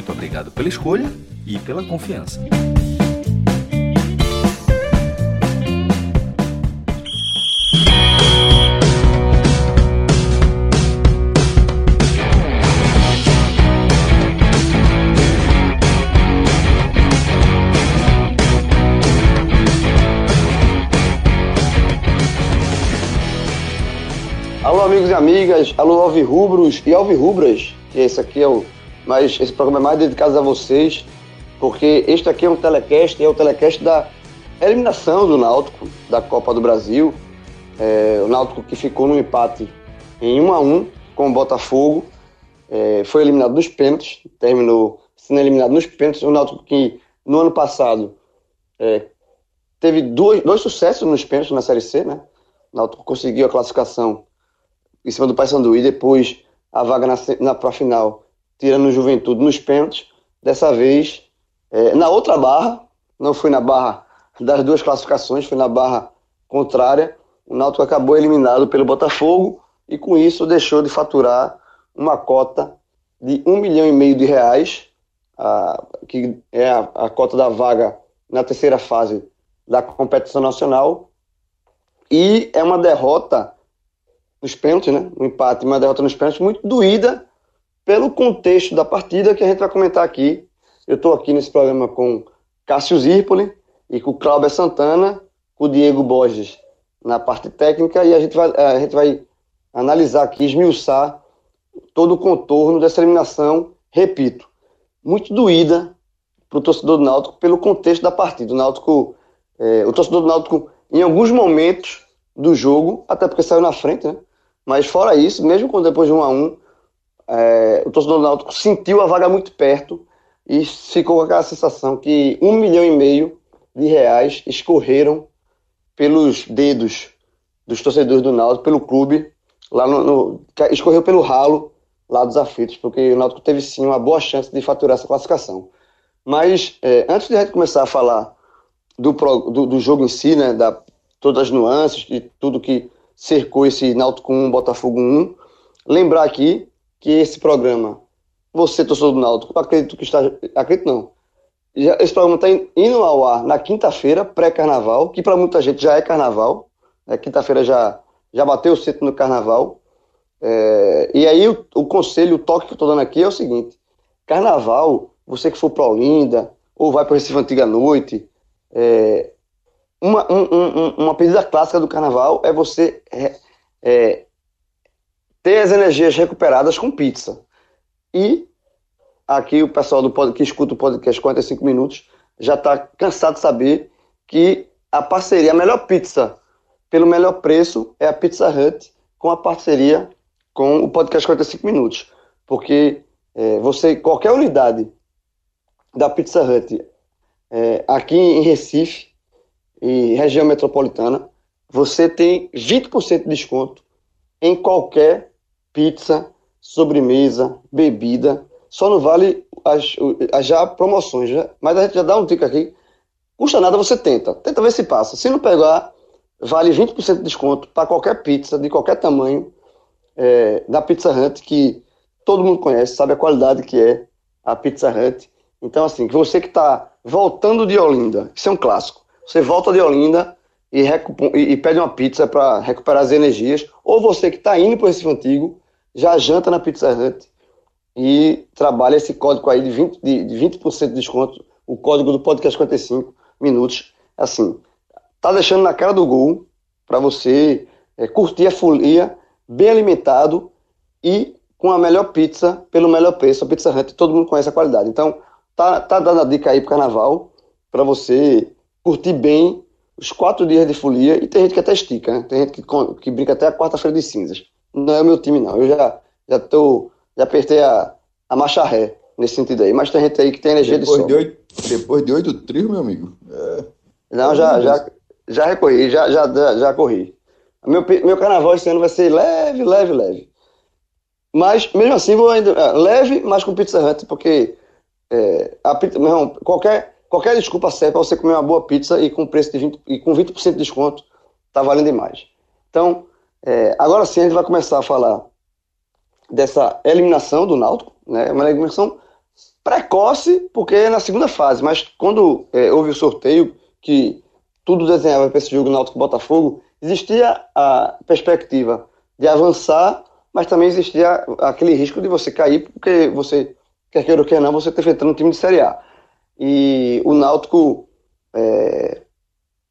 Muito obrigado pela escolha e pela confiança. Alô, amigos e amigas, alô, alvirrubros e alvirrubras, que esse aqui é o mas esse programa é mais dedicado a vocês, porque este aqui é um telecast, é o telecast da eliminação do Náutico da Copa do Brasil. É, o Náutico que ficou no empate em 1 a 1 com o Botafogo, é, foi eliminado nos pênaltis, terminou sendo eliminado nos pênaltis. O Náutico que no ano passado é, teve dois, dois sucessos nos pênaltis na Série C, né? O Náutico conseguiu a classificação em cima do Paysandu e depois a vaga na, na pra final tirando o Juventude nos pênaltis. Dessa vez, é, na outra barra, não foi na barra das duas classificações, foi na barra contrária. O Náutico acabou eliminado pelo Botafogo e com isso deixou de faturar uma cota de um milhão e meio de reais, a, que é a, a cota da vaga na terceira fase da competição nacional. E é uma derrota nos pênaltis, né? Um empate, uma derrota nos pênaltis muito doída pelo contexto da partida que a gente vai comentar aqui. Eu estou aqui nesse programa com Cássio Zirpoli e com Cláudio Santana, com o Diego Borges na parte técnica e a gente vai, a gente vai analisar aqui, esmiuçar todo o contorno dessa eliminação, repito, muito doída para o torcedor do Náutico pelo contexto da partida. O Náutico, é, o torcedor do Náutico, em alguns momentos do jogo, até porque saiu na frente, né? Mas fora isso, mesmo quando depois de um a um, é, o torcedor do Náutico sentiu a vaga muito perto e ficou com aquela sensação que um milhão e meio de reais escorreram pelos dedos dos torcedores do Náutico, pelo clube, lá no, no, escorreu pelo ralo lá dos aflitos, porque o Náutico teve sim uma boa chance de faturar essa classificação. Mas é, antes de a gente começar a falar do, do, do, jogo em si, né, da, todas as nuances e tudo que cercou esse Náutico 1, Botafogo 1, lembrar aqui que esse programa, você, torcedor do Náutico, acredito que está. Acredito não. Já, esse programa está indo ao ar na quinta-feira, pré-carnaval, que para muita gente já é carnaval. Né? Quinta-feira já, já bateu o centro no carnaval. É, e aí o, o, conselho, o toque que eu estou dando aqui é o seguinte: carnaval, você que for para Olinda, ou vai para Recife Antiga Noite, é, uma, um, um, uma pedida clássica do carnaval é você é, é ter as energias recuperadas com pizza. E aqui o pessoal do que escuta o podcast 45 minutos já está cansado de saber que a parceria, a melhor pizza pelo melhor preço é a Pizza Hut com a parceria com o podcast 45 minutos. Porque é, você, qualquer unidade da Pizza Hut é, aqui em Recife e região metropolitana, você tem 20% de desconto em qualquer pizza, sobremesa, bebida. Só não vale as, as já promoções. Já, mas a gente já dá um tique aqui. Custa nada, você tenta. Tenta ver se passa. Se não pegar, vale 20% de desconto para qualquer pizza, de qualquer tamanho, é, da Pizza Hut, que todo mundo conhece, sabe a qualidade que é a Pizza Hut. Então, assim, você que está voltando de Olinda, isso é um clássico. Você volta de Olinda e, e pede uma pizza para recuperar as energias, ou você que está indo para esse antigo, já janta na Pizza Hut e trabalha esse código aí de 20%, de, de 20 de desconto, o código do podcast 55 minutos. Assim, tá deixando na cara do gol para você é, curtir a folia bem alimentado e com a melhor pizza pelo melhor preço, a Pizza Hut, todo mundo conhece a qualidade. Então, tá, tá dando a dica aí pro carnaval para você curtir bem os quatro dias de folia e tem gente que até estica, né? Tem gente que, que brinca até a quarta-feira de cinzas não é o meu time, não. Eu já, já tô, já apertei a, a marcha ré nesse sentido aí. Mas tem gente aí que tem energia depois de De oito, depois de oito trios, meu amigo. É... Não, já, já, já recorri, já, já, já corri. Meu, meu carnaval esse ano vai ser leve, leve, leve. Mas, mesmo assim, vou ainda. É, leve, mas com pizza hut, porque é, a pizza, meu irmão, qualquer, qualquer desculpa serve para você comer uma boa pizza e com preço de 20, e com 20% de desconto, tá valendo demais. Então, é, agora sim a gente vai começar a falar dessa eliminação do Náutico, né? Uma eliminação precoce, porque é na segunda fase, mas quando é, houve o sorteio, que tudo desenhava para esse jogo Náutico-Botafogo, existia a perspectiva de avançar, mas também existia aquele risco de você cair, porque você, quer queira ou quer não, você está enfrentando um time de Série A. E o Náutico. É,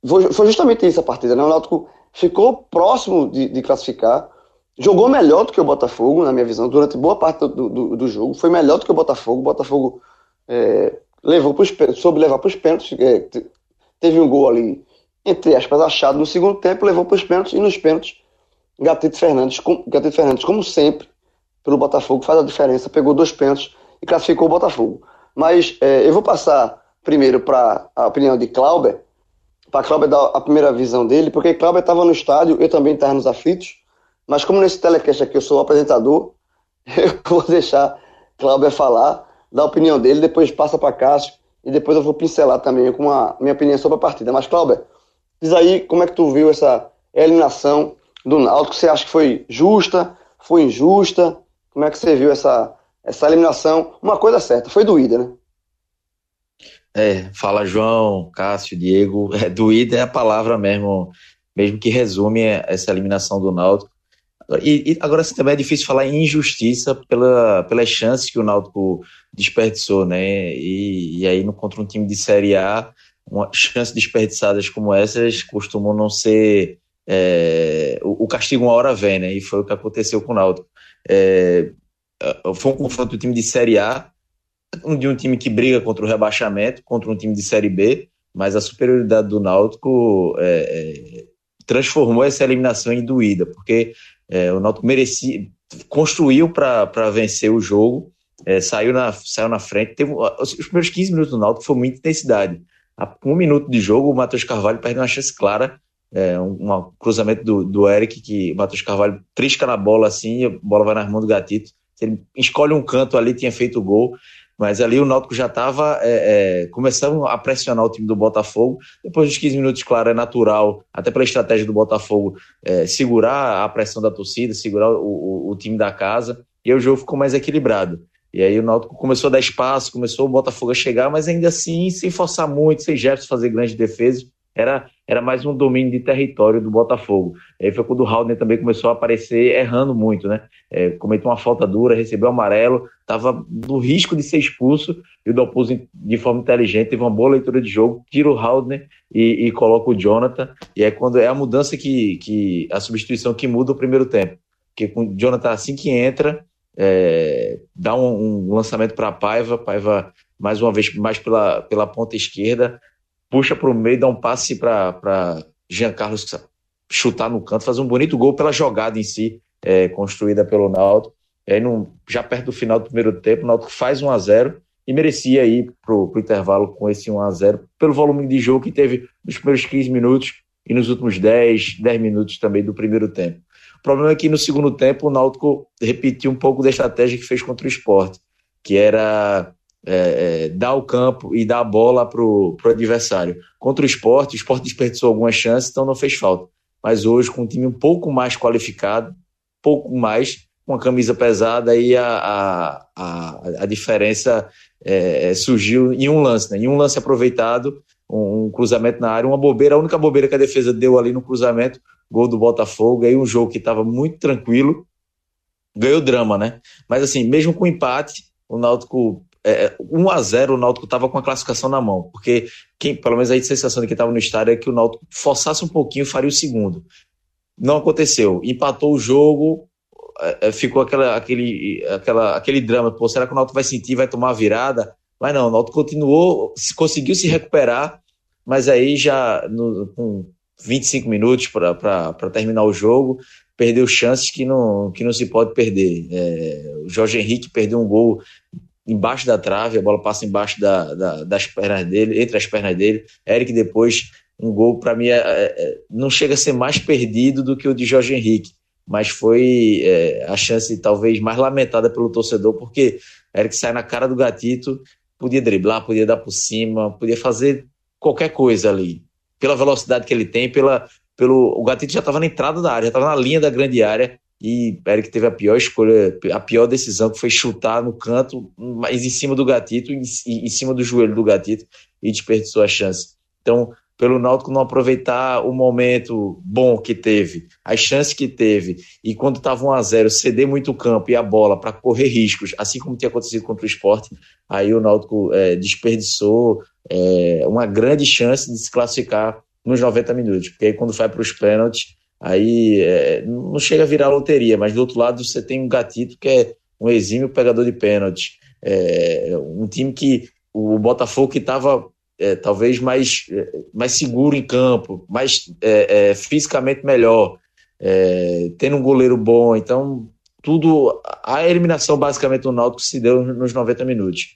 foi justamente isso a partida, né? O Náutico ficou próximo de, de, classificar, jogou melhor do que o Botafogo, na minha visão, durante boa parte do, do, do jogo, foi melhor do que o Botafogo. O Botafogo é, levou pros, soube levar para os pênaltis, é, teve um gol ali entre aspas, achado no segundo tempo, levou para os pênaltis e nos pênaltis, Gatito Fernandes, com, Gatito Fernandes, como sempre, pelo Botafogo, faz a diferença, pegou dois pênaltis e classificou o Botafogo. Mas é, eu vou passar primeiro para a opinião de Clauber, para Clauber dar a primeira visão dele, porque Clauber estava no estádio, eu também estava nos aflitos, mas como nesse telecast aqui eu sou o apresentador, eu vou deixar Clauber falar, dar a opinião dele, depois passa para Cássio, e depois eu vou pincelar também com a minha opinião sobre a partida. Mas, Clauber, Diz aí como é que tu viu essa eliminação do Náutico. Você acha que foi justa? Foi injusta? Como é que você viu essa, essa eliminação? Uma coisa certa, foi doída, né? É, fala João, Cássio, Diego. É, doída é a palavra mesmo, mesmo que resume essa eliminação do Náutico. E, e agora assim, também é difícil falar em injustiça pela, pelas chances que o Náutico desperdiçou, né? E, e aí, no, contra um time de Série A, uma, chances desperdiçadas como essas costumam não ser. É, o, o, castigo uma hora vem, né? E foi o que aconteceu com o Náutico. É, foi um confronto do time de Série A, de um time que briga contra o rebaixamento, contra um time de Série B, mas a superioridade do Náutico é, é transformou essa eliminação em doída, porque é, o Náutico merecia, construiu para vencer o jogo, é, saiu, na, saiu na frente, teve, os primeiros 15 minutos do Náutico foi muita intensidade. Um minuto de jogo, o Matheus Carvalho perde uma chance clara, é, um, um, cruzamento do, do Eric, que o Matheus Carvalho trisca na bola assim, a bola vai nas mãos do Gatito. Ele escolhe um canto ali, tinha feito o gol, mas ali o Náutico já estava é, é, começando a pressionar o time do Botafogo. Depois dos 15 minutos, claro, é natural, até pela estratégia do Botafogo, é, segurar a pressão da torcida, segurar o, o, o time da casa, e aí o jogo ficou mais equilibrado. E aí o Náutico começou a dar espaço, começou o Botafogo a chegar, mas ainda assim sem forçar muito, sem Jefferson fazer grandes defesas. Era, era mais um domínio de território do Botafogo. Aí foi quando o Haldner também começou a aparecer errando muito, né? É, cometeu uma falta dura, recebeu amarelo, estava no risco de ser expulso, e o Dalpuz, de forma inteligente, teve uma boa leitura de jogo, tira o Haldner e, e coloca o Jonathan. E é quando é a mudança que, que a substituição que muda o primeiro tempo. Porque com o Jonathan, assim que entra, é, dá um, um lançamento para a Paiva, Paiva mais uma vez mais pela, pela ponta esquerda, puxa para o meio, dá um passe para Jean Carlos chutar no canto, fazer um bonito gol pela jogada em si, é, construída pelo Náutico. E aí, no, já perto do final do primeiro tempo, o Náutico faz 1 a 0 e merecia ir para o intervalo com esse 1 a 0 pelo volume de jogo que teve nos primeiros 15 minutos e nos últimos 10, 10 minutos também do primeiro tempo. O problema é que no segundo tempo o Náutico repetiu um pouco da estratégia que fez contra o esporte, que era é, é, dar o campo e dar a bola para o adversário. Contra o esporte, o esporte desperdiçou algumas chances, então não fez falta. Mas hoje, com um time um pouco mais qualificado, pouco mais, com a camisa pesada, aí a, a, a, a diferença é, surgiu em um lance, né? em um lance aproveitado, um, um cruzamento na área, uma bobeira, a única bobeira que a defesa deu ali no cruzamento gol do Botafogo, aí um jogo que estava muito tranquilo, ganhou drama, né? Mas assim, mesmo com empate, o Náutico é, 1 a 0 o Náutico estava com a classificação na mão, porque quem, pelo menos a sensação de quem estava no estádio é que o Náutico forçasse um pouquinho faria o segundo. Não aconteceu. Empatou o jogo, é, é ficou aquela, aquele, aquela, aquele drama. Pô, será que o Náutico vai sentir, vai tomar a virada? Mas não, o Náutico continuou, conseguiu se recuperar, mas aí já no, com 25 minutos para terminar o jogo, perdeu chances que não, que não se pode perder. É, o Jorge Henrique perdeu um gol embaixo da trave, a bola passa embaixo da, da, das pernas dele, entre as pernas dele. Eric depois, um gol para mim é, é, não chega a ser mais perdido do que o de Jorge Henrique, mas foi é, a chance talvez mais lamentada pelo torcedor, porque Eric sai na cara do gatito, podia driblar, podia dar por cima, podia fazer qualquer coisa ali, pela velocidade que ele tem, pela, pelo o gatito já estava na entrada da área, já estava na linha da grande área e Eric teve a pior escolha, a pior decisão, que foi chutar no canto, mas em cima do gatito, em, em cima do joelho do gatito, e desperdiçou a chance. Então, pelo Náutico não aproveitar o momento bom que teve, as chances que teve, e quando estava 1 a 0 ceder muito o campo e a bola para correr riscos, assim como tinha acontecido contra o esporte, aí o Náutico é, desperdiçou é, uma grande chance de se classificar nos 90 minutos, porque aí quando vai para os pênaltis, Aí é, não chega a virar loteria, mas do outro lado você tem um gatito que é um exímio pegador de pênalti. É, um time que o Botafogo que estava é, talvez mais, é, mais seguro em campo, mais é, é, fisicamente melhor, tendo um goleiro bom. Então, tudo. A eliminação basicamente do Náutico se deu nos 90 minutos.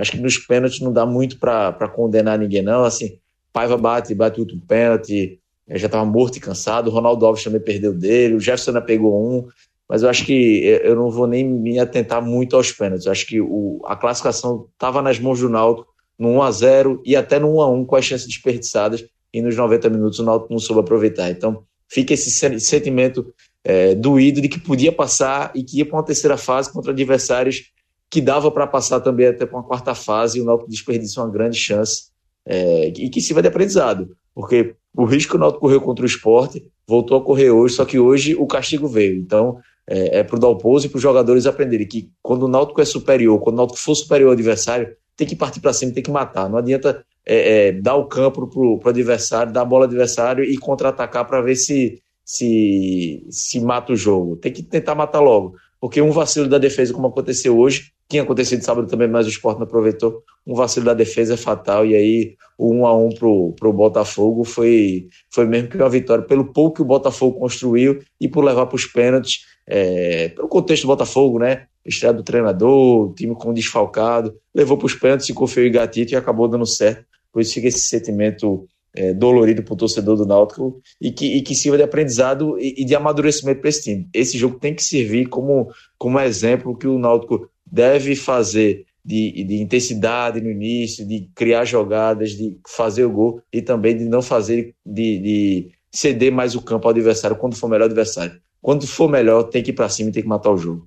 acho que nos pênaltis não dá muito para condenar ninguém, não. Assim, Paiva bate, bate outro pênalti já estava morto e cansado. O Ronaldo Alves também perdeu dele, o Jefferson ainda pegou um, mas eu acho que eu não vou nem me atentar muito aos pênaltis. Eu acho que o, a classificação estava nas mãos do Náutico no 1 a 0 e até no 1 a 1 com as chances desperdiçadas e nos 90 minutos o Náutico não soube aproveitar. Então fica esse sentimento é, doído de que podia passar e que ia para uma terceira fase contra adversários que dava para passar também até para uma quarta fase e o Náutico desperdiçou uma grande chance é, e que sirva de aprendizado, porque o risco que o Náutico correu contra o esporte voltou a correr hoje, só que hoje o castigo veio. Então, é, é para o Dalpozo e para os jogadores aprenderem que quando o Náutico é superior, quando o Náutico for superior ao adversário, tem que partir para cima, tem que matar. Não adianta é, é, dar o campo para o adversário, dar a bola ao adversário e contra-atacar para ver se, se, se mata o jogo. Tem que tentar matar logo. Porque um vacilo da defesa, como aconteceu hoje, tinha acontecido sábado também, mas o esporte não aproveitou. Um vacilo da defesa é fatal, e aí o 1 a 1 pro, pro Botafogo foi, foi mesmo que uma vitória, pelo pouco que o Botafogo construiu e por levar para os pênaltis, é, pelo contexto do Botafogo, né? Estreia do treinador, time com desfalcado, levou para os pênaltis, se confiou em gatito e acabou dando certo. Por isso fica esse sentimento é, dolorido para o torcedor do Náutico e que, e que sirva de aprendizado e, e de amadurecimento para esse time. Esse jogo tem que servir como, como exemplo que o Náutico deve fazer de, de, intensidade no início, de criar jogadas, de fazer o gol e também de não fazer, de, de ceder mais o campo ao adversário quando for melhor adversário. Quando for melhor, tem que ir para cima e tem que matar o jogo.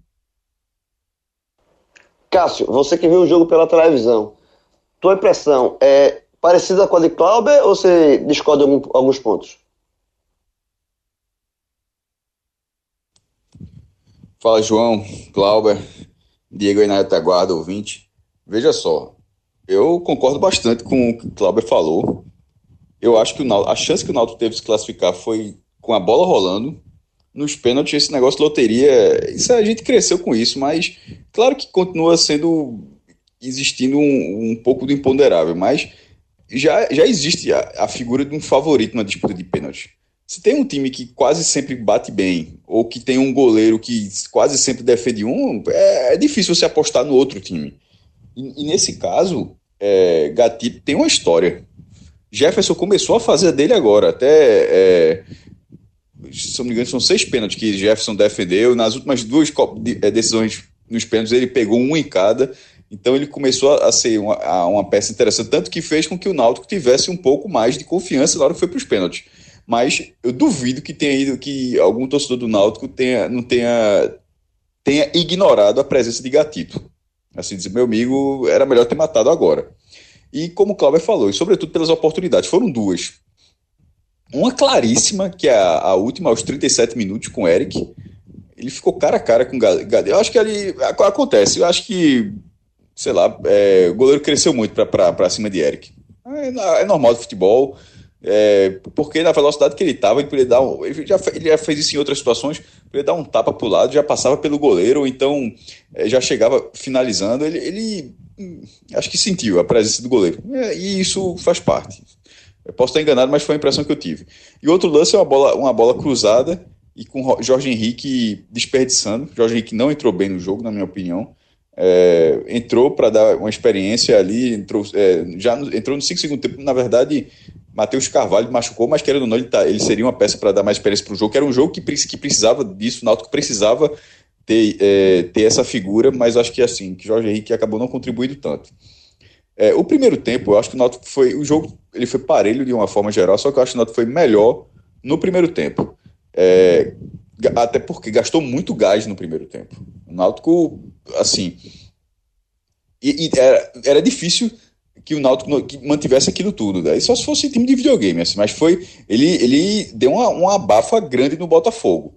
Cássio, você que viu o jogo pela televisão, tua impressão é parecida com a de Clauber ou você discorda em alguns pontos? Fala, João, Clauber. Diego aí na retaguarda, ouvinte. Veja só, eu concordo bastante com o que o Clauber falou. Eu acho que a chance que o Náutico teve de se classificar foi com a bola rolando. Nos pênaltis, esse negócio de loteria, isso a gente cresceu com isso, mas claro que continua sendo existindo um, um pouco do imponderável, mas já, já existe a, a figura de um favorito na disputa de pênalti. Se tem um time que quase sempre bate bem, ou que tem um goleiro que quase sempre defende um, é, é difícil você apostar no outro time. E, e nesse caso, é, Gatito tem uma história. Jefferson começou a fazer dele agora, até. É, se não me engano, são seis pênaltis que Jefferson defendeu. Nas últimas duas é, decisões nos pênaltis, ele pegou um em cada. Então ele começou a ser uma, uma peça interessante, tanto que fez com que o Náutico tivesse um pouco mais de confiança na hora que foi para os pênaltis mas eu duvido que tenha ido que algum torcedor do Náutico tenha, não tenha, tenha ignorado a presença de Gatito. Assim dizer, meu amigo, era melhor ter matado agora. E como o Cláudio falou, e sobretudo pelas oportunidades, foram duas. Uma claríssima, que é a, a última, aos 37 minutos, com o Eric. Ele ficou cara a cara com o Gatito. Eu acho que ali acontece. Eu acho que, sei lá, é, o goleiro cresceu muito para cima de Eric. É, é normal do futebol. É, porque na velocidade que ele estava, ele poderia dar um, ele, já, ele já fez isso em outras situações, poderia dar um tapa para o lado, já passava pelo goleiro, ou então é, já chegava finalizando. Ele, ele hum, acho que sentiu a presença do goleiro. É, e isso faz parte. Eu posso estar enganado, mas foi a impressão que eu tive. E outro lance é uma bola, uma bola cruzada e com Jorge Henrique desperdiçando. Jorge Henrique não entrou bem no jogo, na minha opinião. é, entrou para dar uma experiência ali, entrou, é, já no, entrou no 5 segundo tempo, na verdade, Matheus Carvalho machucou, mas querendo ou não, ele, tá, ele seria uma peça para dar mais experiência para o jogo, que era um jogo que, que precisava disso, o Náutico precisava ter, é, ter essa figura, mas acho que assim, que Jorge Henrique acabou não contribuindo tanto. É, o primeiro tempo, eu acho que o Náutico foi, o jogo ele foi parelho de uma forma geral, só que eu acho que o Náutico foi melhor no primeiro tempo. É, até porque gastou muito gás no primeiro tempo. O Náutico, assim. E, e era, era, difícil que o Náutico que mantivesse aquilo tudo. Né? Só se fosse time de videogame, assim, mas foi. Ele, ele deu uma, uma abafa grande no Botafogo.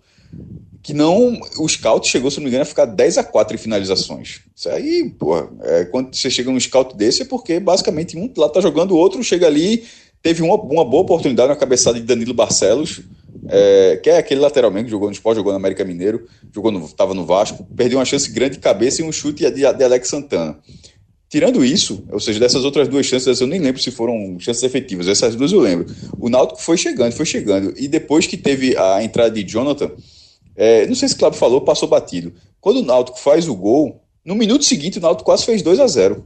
Que não. O scout chegou, se não me engano, a ficar 10 a 4 em finalizações. Isso aí, pô, é, quando você chega num scout desse é porque basicamente um lá tá jogando, o outro chega ali, teve uma, uma boa oportunidade na cabeçada de Danilo Barcelos é, que é aquele lateralmente que jogou no Sport, jogou no América Mineiro, jogou no, tava no Vasco, perdeu uma chance grande de cabeça e um chute de, de Alex Santana. Tirando isso, ou seja, dessas outras duas chances, eu nem lembro se foram chances efetivas, essas duas eu lembro. O Náutico foi chegando, foi chegando, e depois que teve a entrada de Jonathan, é, não sei se o Cláudio falou, passou batido. Quando o Náutico faz o gol, no minuto seguinte o Náutico quase fez 2 a 0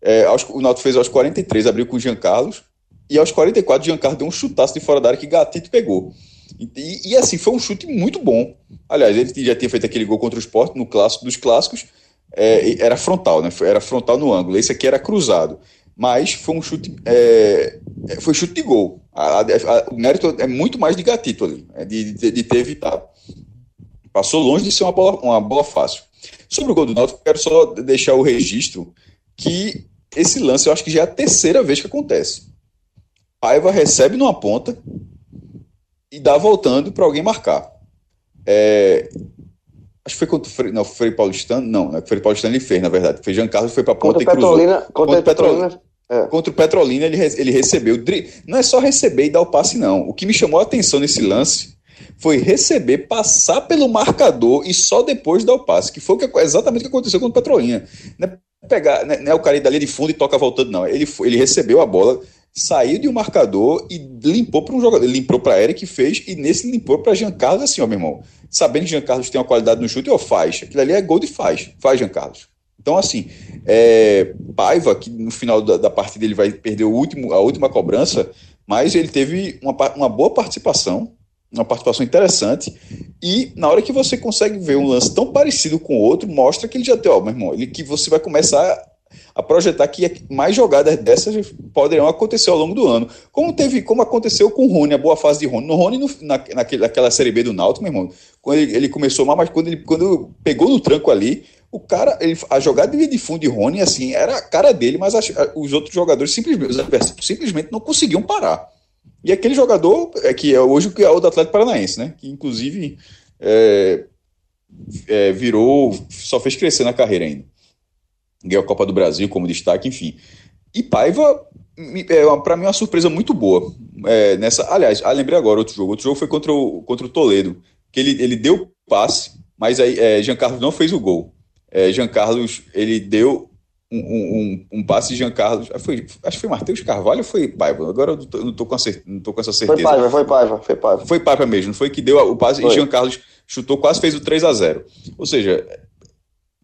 é, O Náutico fez aos 43, abriu com o Jean Carlos, e aos 44 o Jean Carlos deu um chutaço de fora da área que Gatito pegou. E, e, assim, foi um chute muito bom. Aliás, ele já tinha feito aquele gol contra o Sport no clássico dos clássicos. É, era frontal, né? Era frontal no ângulo. Esse aqui era cruzado. Mas foi um chute. É, é foi chute de gol. A, a, a, o mérito é muito mais de gatito ali, é de, de, de, ter evitado. Passou longe de ser uma bola, uma bola fácil. Sobre o gol do Náutico, quero só deixar o registro que esse lance eu acho que já é a terceira vez que acontece. Paiva recebe numa ponta, e dá voltando para alguém marcar. É, acho que foi contra o Frei, não, Frei Paulistano, não, né, Frei Paulistano ele fez, na verdade. Foi Jean Carlos, foi para ponta contra e cruzou. Petrolina, contra, contra Petrolina. Petrolina é. Contra o Petrolina ele, ele recebeu. Não é só receber e dar o passe, não. O que me chamou a atenção nesse lance foi receber, passar pelo marcador e só depois dar o passe, que foi exatamente o que aconteceu com o Petrolina. Não é, pegar, não é o cara ir dali de fundo e toca voltando, não. Ele, ele recebeu a bola, saiu de um marcador e limpou para um jogador. Limpou para Eric, fez, e nesse limpou para Jean Carlos, assim, ó, meu irmão. Sabendo que Jean Carlos tem uma qualidade no chute, ó, faz. Aquilo ali é gol de faz. Faz, Jean Carlos. Então, assim, é, Paiva, que no final da, da partida ele vai perder o último, a última cobrança, mas ele teve uma, uma boa participação, uma participação interessante, e na hora que você consegue ver um lance tão parecido com o outro, mostra que ele já tem, ó, meu irmão, ele, que você vai começar a projetar que mais jogadas dessas poderão acontecer ao longo do ano. Como teve, como aconteceu com o Rony, a boa fase de Rony. No Rony, no, na, naquele, naquela Série B do Náutico, meu irmão, quando ele, ele começou mal, mas quando ele quando pegou no tranco ali, o cara, ele, a jogada de fundo de Rony, assim, era a cara dele, mas as, os outros jogadores simplesmente, simplesmente não conseguiam parar. E aquele jogador, é que é hoje que é o do Atlético Paranaense, né? Que inclusive é, é, virou, só fez crescer na carreira ainda ganhou a Copa do Brasil como destaque, enfim. E Paiva, é, para mim, é uma surpresa muito boa. É, nessa, aliás, ah, lembrei agora outro jogo. Outro jogo foi contra o, contra o Toledo, que ele, ele deu passe, mas aí é, Jean Carlos não fez o gol. É, Jean Carlos, ele deu um, um, um passe de Jean Carlos. Foi, acho que foi Matheus Carvalho ou foi Paiva? Agora eu não tô, não tô, com, não tô com essa certeza. Foi Paiva, foi Paiva, foi Paiva. Foi Paiva mesmo, foi que deu o passe foi. e Jean Carlos chutou, quase fez o 3 a 0 Ou seja,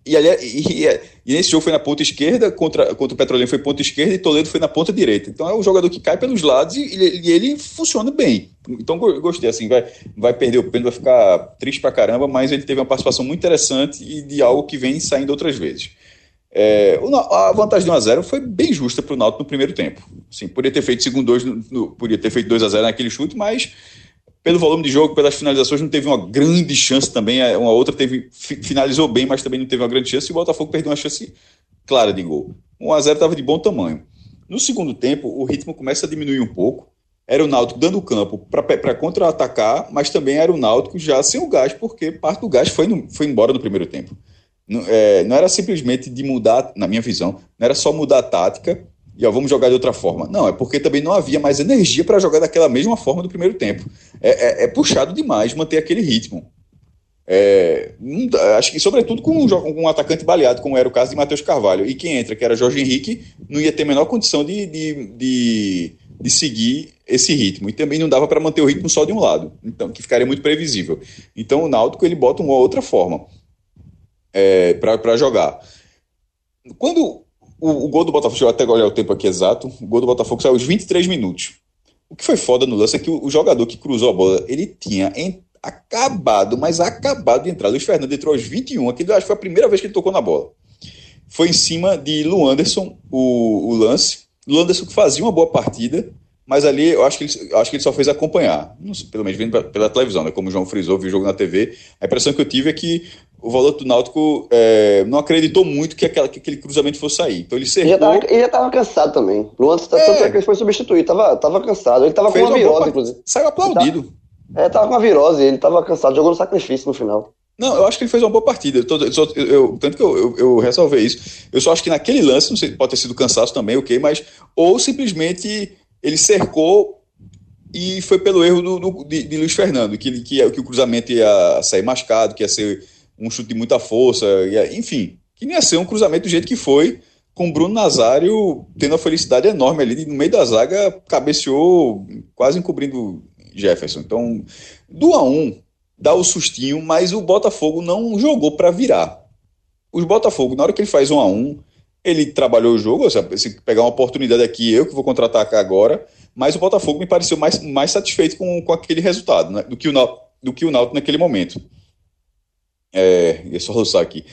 e, e, e, e, nesse jogo foi na ponta esquerda, contra, contra o Petrolina foi ponta esquerda e Toledo foi na ponta direita. Então é um jogador que cai pelos lados e, e ele funciona bem. Então gostei, assim, vai, vai perder o pênalti, vai ficar triste pra caramba, mas ele teve uma participação muito interessante e de algo que vem saindo outras vezes. É, a vantagem de 1x0 foi bem justa para o Náutico no primeiro tempo. Assim, poderia ter feito segundo 2, poderia ter feito 2 a 0 naquele chute, mas pelo volume de jogo, pelas finalizações, não teve uma grande chance também. É, uma outra teve finalizou bem, mas também não teve uma grande chance. E o Botafogo perdeu uma chance clara de gol. 1 a 0 estava de bom tamanho. No segundo tempo, o ritmo começa a diminuir um pouco. Era o Náutico dando campo para contra-atacar, mas também era o Náutico já sem o gás, porque parte do gás foi, no, foi embora no primeiro tempo. Não, é, não era simplesmente de mudar, na minha visão, não era só mudar a tática e ó, vamos jogar de outra forma. Não, é porque também não havia mais energia para jogar daquela mesma forma do primeiro tempo. É, é, é puxado demais manter aquele ritmo. É, acho que, sobretudo, com um, com um, atacante baleado, como era o caso de Matheus Carvalho. E quem entra, que era Jorge Henrique, não ia ter a menor condição de, de, de, de seguir esse ritmo. E também não dava para manter o ritmo só de um lado, então que ficaria muito previsível. Então o Náutico ele bota uma outra forma é, para jogar. quando o, o gol do Botafogo, deixa eu até olhar o tempo aqui exato, o gol do Botafogo saiu aos 23 minutos. O que foi foda no lance é que o, o jogador que cruzou a bola, ele tinha em, acabado, mas acabado de entrar. Luiz Fernando entrou aos 21, aqui acho que foi a primeira vez que ele tocou na bola. Foi em cima de Luanderson o, o lance. Luanderson que fazia uma boa partida, mas ali eu acho que ele, acho que ele só fez acompanhar, sei, pelo menos vendo pela televisão, né? Como o João frisou, viu o jogo na TV. A impressão que eu tive é que o volante do Náutico é, não acreditou muito que, aquela, que aquele cruzamento fosse sair. Então ele cercou... Ele já estava cansado também. Luan, é. tanto é que ele foi substituído, tava, tava cansado. Ele estava com uma virose, uma inclusive. Saiu aplaudido. Tava, é, tava com uma virose, ele estava cansado, jogou no sacrifício no final. Não, eu acho que ele fez uma boa partida. Eu, eu, eu tanto que eu, eu, eu ressalvei isso. Eu só acho que naquele lance, não sei, pode ter sido cansaço também, ok, mas. Ou simplesmente ele cercou e foi pelo erro do, do de, de, Luiz Fernando, que, que, que o cruzamento ia sair mascado, que ia ser um chute de muita força, ia, enfim, que nem ia ser um cruzamento do jeito que foi, com o Bruno Nazário tendo a felicidade enorme ali, no meio da zaga, cabeceou, quase encobrindo Jefferson. Então, do a 1 um, dá o sustinho, mas o Botafogo não jogou para virar. Os Botafogo, na hora que ele faz um a um, ele trabalhou o jogo, se pegar uma oportunidade aqui, eu que vou contra-atacar agora, mas o Botafogo me pareceu mais, mais satisfeito com, com aquele resultado, né, do, que o, do que o Náutico naquele momento. É, eu só aqui.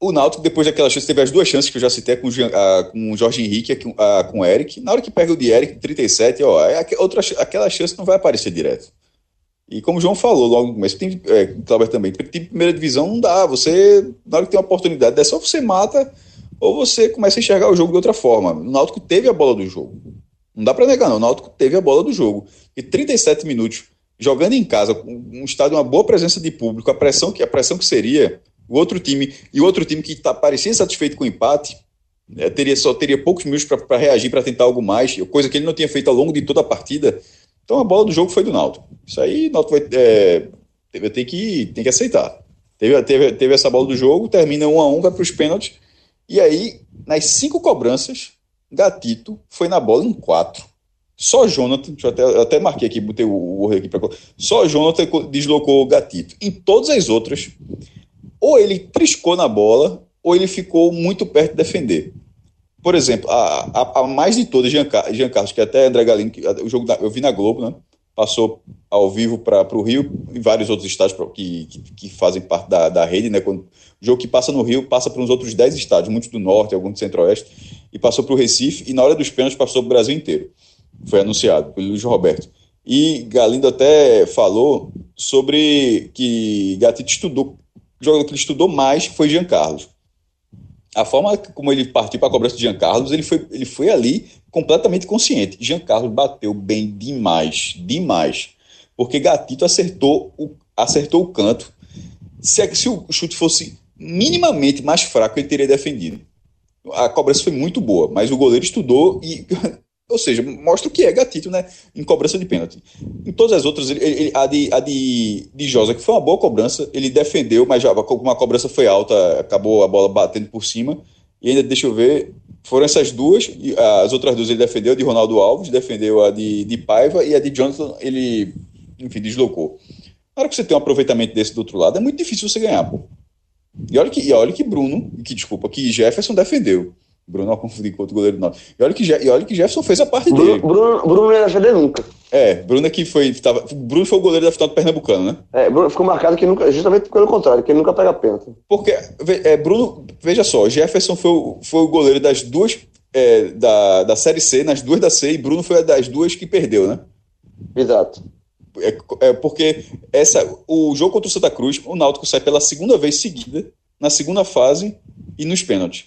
O Náutico, depois daquela chance, teve as duas chances que eu já citei com, a, com o Jorge Henrique com o Eric. Na hora que pega o de Eric, 37, ó, é, outra, aquela chance não vai aparecer direto. E como o João falou logo no começo, tem, é, Cláudio também, tem primeira divisão não dá. Você, na hora que tem uma oportunidade, é só você mata ou você começa a enxergar o jogo de outra forma. O Náutico teve a bola do jogo. Não dá para negar, não. O Náutico teve a bola do jogo. E 37 minutos jogando em casa, um estádio, uma boa presença de público, a pressão que a pressão que seria o outro time e o outro time que tá, parecia satisfeito com o empate, é, teria só teria poucos minutos para reagir, para tentar algo mais, coisa que ele não tinha feito ao longo de toda a partida. Então a bola do jogo foi do Náutico. Isso aí o Náutico vai, é, ter que, tem que aceitar. Teve, teve, teve essa bola do jogo, termina um a um, vai para os pênaltis. E aí, nas cinco cobranças, Gatito foi na bola em quatro. Só Jonathan, eu até, eu até marquei aqui, botei o, o aqui para. Só Jonathan deslocou o Gatito. Em todas as outras, ou ele triscou na bola, ou ele ficou muito perto de defender. Por exemplo, a, a, a mais de todas, Jean, Jean Carlos, que até André Galino, que, o jogo da, eu vi na Globo, né? Passou ao vivo para o Rio e vários outros estados pra, que, que, que, fazem parte da, da rede, né? Quando, o jogo que passa no Rio passa para uns outros 10 estados, muitos do norte, alguns do centro-oeste, e passou para o Recife, e na hora dos pênaltis passou para o Brasil inteiro. Foi anunciado pelo Luiz Roberto. E Galindo até falou sobre que Gatito estudou, o jogador que ele estudou mais foi Jean Carlos a forma como ele partiu para a cobrança de Jean Carlos, ele foi, ele foi ali completamente consciente. Jean Carlos bateu bem demais, demais. Porque Gatito acertou o, acertou o canto. Se, se o chute fosse minimamente mais fraco, ele teria defendido. A cobrança foi muito boa, mas o goleiro estudou e Ou seja, mostra o que é gatito né, em cobrança de pênalti. Em todas as outras, ele, ele, a, de, a de, de Josa, que foi uma boa cobrança, ele defendeu, mas já, como a cobrança foi alta, acabou a bola batendo por cima. E ainda, deixa eu ver, foram essas duas, as outras duas ele defendeu, a de Ronaldo Alves, defendeu a de, de Paiva e a de Jonathan, ele, enfim, deslocou. Na hora que você tem um aproveitamento desse do outro lado, é muito difícil você ganhar, pô. E olha que, e olha que Bruno, que desculpa, que Jefferson defendeu. Bruno ao confundir com outro goleiro não. E olha que, e olha que Jefferson fez a parte Bruno, dele. Bruno, Bruno não ia defender nunca. É, Bruno é que foi. Tava, Bruno foi o goleiro da final do Pernambucano, né? É, Bruno ficou marcado que nunca. Justamente pelo contrário, que ele nunca pega pênalti. Porque, é, Bruno, veja só, Jefferson foi o, foi o goleiro das duas. É, da, da Série C, nas duas da C, e Bruno foi a das duas que perdeu, né? Exato. É, é porque essa, o jogo contra o Santa Cruz, o Náutico sai pela segunda vez seguida, na segunda fase e nos pênaltis.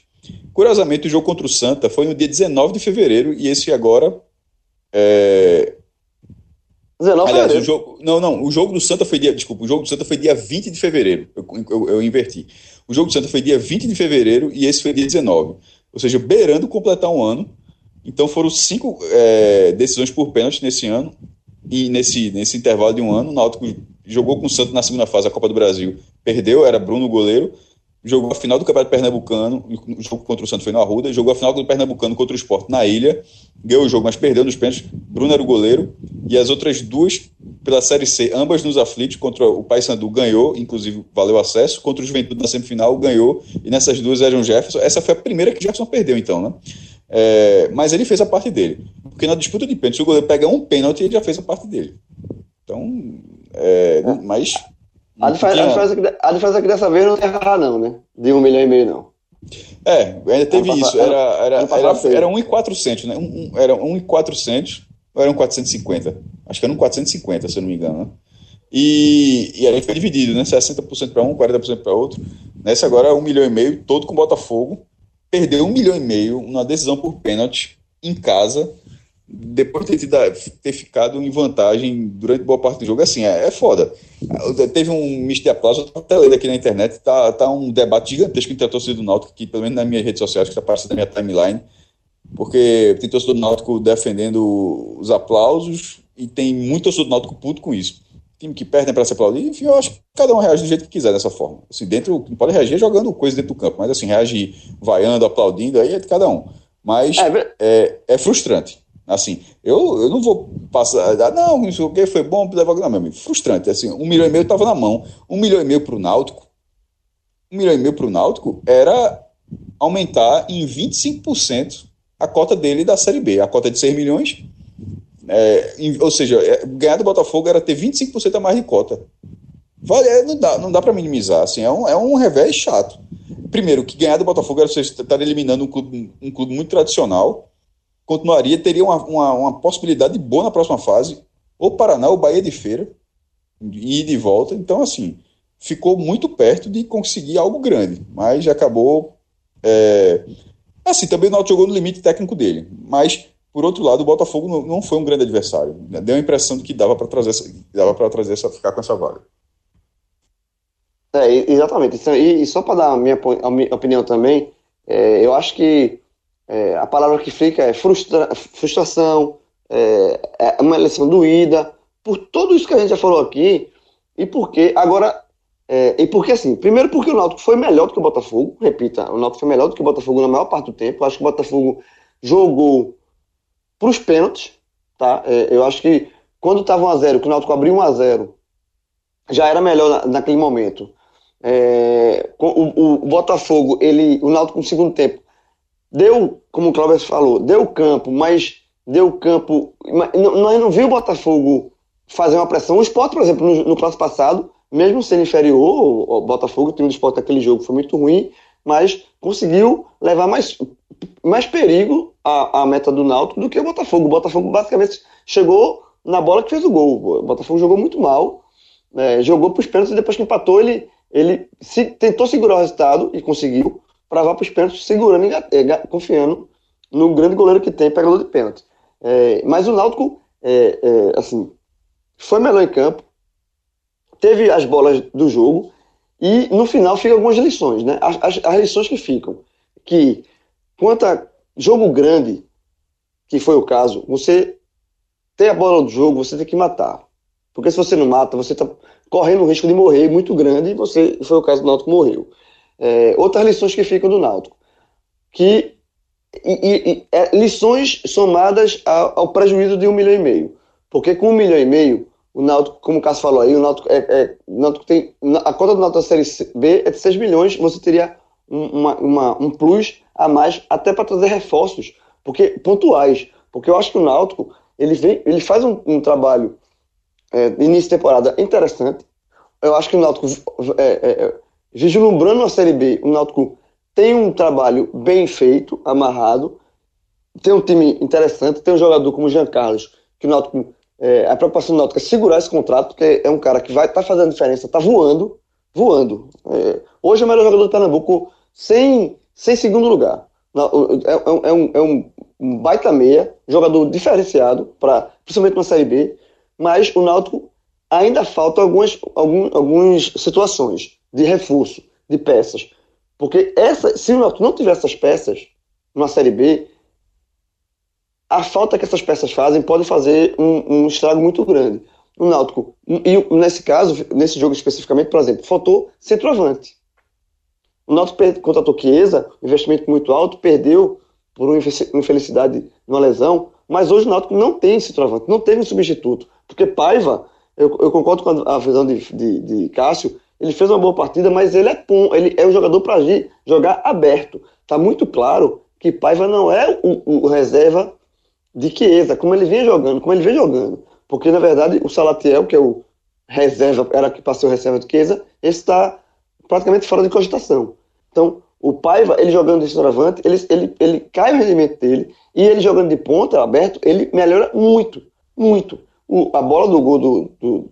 Curiosamente, o jogo contra o Santa foi no dia 19 de fevereiro e esse agora. É... 19 de Aliás, o jogo. Não, não. O jogo do Santa foi dia. Desculpa, o jogo do Santa foi dia 20 de fevereiro. Eu, eu, eu inverti. O jogo do Santa foi dia 20 de fevereiro e esse foi dia 19. Ou seja, beirando completar um ano. Então foram cinco é, decisões por pênalti nesse ano. E nesse, nesse intervalo de um ano, o Náutico jogou com o Santa na segunda fase da Copa do Brasil. Perdeu, era Bruno goleiro jogou a final do Campeonato Pernambucano, o jogo contra o Santos foi no Arruda, jogou a final do Pernambucano contra o Sport na ilha, ganhou o jogo, mas perdeu nos pênaltis. Bruno era o goleiro, e as outras duas pela Série C, ambas nos aflitos, contra o Paysandu ganhou, inclusive valeu acesso, contra o Juventude na semifinal ganhou, e nessas duas eram Jefferson. Essa foi a primeira que Jefferson perdeu, então, né? É, mas ele fez a parte dele. Porque na disputa de pênalti, se o goleiro pega um pênalti, ele já fez a parte dele. Então, é, mas. A diferença, a diferença é que dessa vez não tem errar, não, né? De um milhão e meio, não. É, ainda teve isso. Era, era, era, era 1,400, né? Um, era 1,400 ou era 1,450? Acho que era 1,450, se eu não me engano, né? E, e aí foi dividido, né? 60% para um, 40% para outro. Nessa agora, um milhão e meio, todo com Botafogo. Perdeu um milhão e meio na decisão por pênalti em casa depois de ter, ter, ficado em vantagem durante boa parte do jogo, assim, é, é foda. Teve um misto de aplauso, eu até lendo aqui na internet, tá, tá um debate gigantesco entre a torcida do Náutico, que pelo menos nas minhas redes sociais, que está aparecendo na minha timeline, porque tem torcedor do Náutico defendendo os aplausos e tem muito torcedor do Náutico puto com isso. Time que perde para se aplaudir, enfim, eu acho que cada um reage do jeito que quiser dessa forma. Assim, dentro, não pode reagir jogando coisa dentro do campo, mas assim, reagir vaiando, aplaudindo, aí é de cada um. Mas é, é, é frustrante Assim, eu, eu não vou passar, ah, não, que foi bom, não, meu amigo, frustrante. Assim, um milhão e meio estava na mão. Um milhão e meio para o Náutico, um milhão e meio para o Náutico era aumentar em 25% a cota dele da Série B. A cota de 6 milhões, é, ou seja, é, ganhar do Botafogo era ter 25% a mais de cota. Vale, é, não dá, não dá para minimizar, assim, é um, é um revés chato. Primeiro, que ganhar do Botafogo era você estar eliminando um clube, um clube muito tradicional, continuaria, teria uma, uma, uma, possibilidade boa na próxima fase, ou Paraná ou Bahia de Feira, e de volta. Então, assim, ficou muito perto de conseguir algo grande, mas acabou. É... Assim, também o Náutico jogou no limite técnico dele, mas por outro lado, o Botafogo não, foi um grande adversário. Deu a impressão de que dava para trazer, dava para trazer essa, ficar com essa vaga. É, exatamente. E, e só para dar a minha opinião também, é, eu acho que é, a palavra que fica é frustra frustração, é, é, uma eleição doída, por tudo isso que a gente já falou aqui, e porque agora. É, e porque assim, primeiro porque o Náutico foi melhor do que o Botafogo, repita, o Náutico foi melhor do que o Botafogo na maior parte do tempo. Eu acho que o Botafogo jogou para os pênaltis, tá? É, eu acho que quando estava 1x0, que o Náutico abriu 1x0, já era melhor na, naquele momento. É, o, o, Botafogo, ele, o Náutico no segundo tempo, deu, como o Cláudio falou, deu campo, mas deu campo. Nós não viu o Botafogo fazer uma pressão. O Sport, por exemplo, no, no clássico passado, mesmo sendo inferior, o Botafogo, o time do Sport naquele jogo foi muito ruim, mas conseguiu levar mais, mais perigo à, à meta do Náutico do que o Botafogo. O Botafogo basicamente chegou na bola que fez o gol. O Botafogo jogou muito mal, é, jogou para os pênaltis e depois que empatou, ele, ele se, tentou segurar o resultado e conseguiu vá para os pênaltis, segurando é, confiando no grande goleiro que tem, pegador de pênalti. É, mas o Náutico, é, é, assim, foi melhor em campo, teve as bolas do jogo e no final ficam algumas lições, né? As, as, as lições que ficam, que quanto a jogo grande, que foi o caso, você tem a bola do jogo, você tem que matar. Porque se você não mata, você está correndo o risco de morrer muito grande e você, foi o caso do Náutico, morreu. É, outras lições que ficam do Náutico, que e, e, é, lições somadas ao, ao, prejuízo de um milhão e meio, porque com um milhão e meio o Náutico, como o Cássio falou aí, o Náutico, é, é, o Náutico tem a conta do Náutico da série B é de 6 milhões, você teria uma, uma, um plus a mais até para trazer reforços, porque pontuais, porque eu acho que o Náutico ele vem, ele faz um, um trabalho é, início de temporada interessante. Eu acho que o Náutico é, é vislumbrando a Série B, o Náutico tem um trabalho bem feito, amarrado, tem um time interessante, tem um jogador como o Jean Carlos, que o Náutico, é, a preocupação do Náutico é segurar esse contrato, porque é um cara que vai estar tá fazendo diferença, está voando, voando. É, hoje é o melhor jogador do Pernambuco sem, sem segundo lugar. É, é, é, um, é um baita meia, jogador diferenciado, pra, principalmente na Série B, mas o Náutico ainda falta algumas, algumas, algumas situações de reforço, de peças. Porque essa, se o Náutico não tiver essas peças numa Série B, a falta que essas peças fazem pode fazer um, um estrago muito grande. O Náutico, e nesse caso, nesse jogo especificamente, por exemplo, faltou centroavante. O Náutico contratou Chiesa, investimento muito alto, perdeu por uma infelicidade, uma lesão, mas hoje o Náutico não tem centroavante, não teve um substituto, porque Paiva eu, eu concordo com a, visão de, de, de, Cássio, ele fez uma boa partida, mas ele é pum, ele é um jogador para jogar aberto. Tá muito claro que Paiva não é o, o reserva de Chiesa, como ele vinha jogando, como ele vem jogando. Porque, na verdade, o Salatiel, que é o reserva, era que passou reserva de Chiesa, está praticamente fora de cogitação. Então, o Paiva, ele jogando de centroavante, ele, ele, ele cai o rendimento dele, e ele jogando de ponta, aberto, ele melhora muito, muito. O, a bola do gol do, do,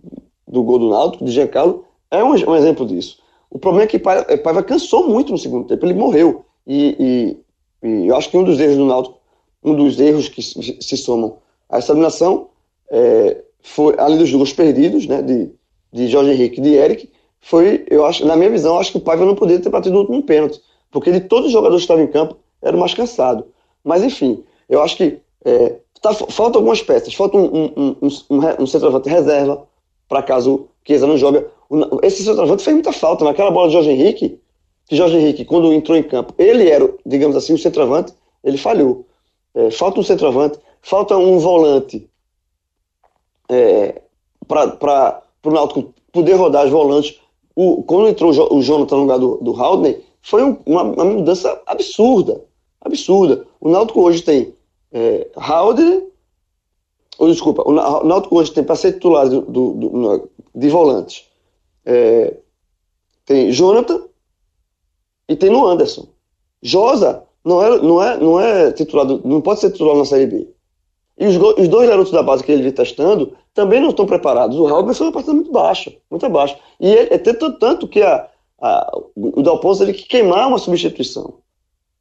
do gol do Náutico, de Giancarlo, é um, um, exemplo disso. O problema é que Paiva, Paiva cansou muito no segundo tempo, ele morreu. E, e, e, eu acho que um dos erros do Náutico, um dos erros que se, se somam a essa eliminação, é, foi, além dos gols perdidos, né, de, de Jorge Henrique e de Eric, foi, eu acho, na minha visão, acho que o Paiva não poderia ter batido o último pênalti, porque de todos os jogadores que estavam em campo, era o mais cansado. Mas, enfim, eu acho que é, tá, falta algumas peças. Falta um, um, um, um, um centroavante reserva, para caso Chiesa não joga. Esse centroavante fez muita falta. Naquela bola de Jorge Henrique, que Jorge Henrique, quando entrou em campo, ele era, digamos assim, o centroavante, ele falhou. É, falta um centroavante, falta um volante é, para o Náutico poder rodar os volantes. O, quando entrou o Jonathan no lugar do, do Haldner, foi uma, uma, mudança absurda. Absurda. O Náutico hoje tem é, Haldner, ou desculpa, o Náutico hoje tem para ser titular do, do, do, de volantes. É, tem Jonathan e tem no Anderson. Josa não é, não é, não é titular, não pode ser titular na Série B. E os, os, dois garotos da base que ele vem testando também não estão preparados. O Halber foi uma partida muito baixa, muito baixa. E ele, é tanto, tanto que a, a, o Dalponce teve que queimar uma substituição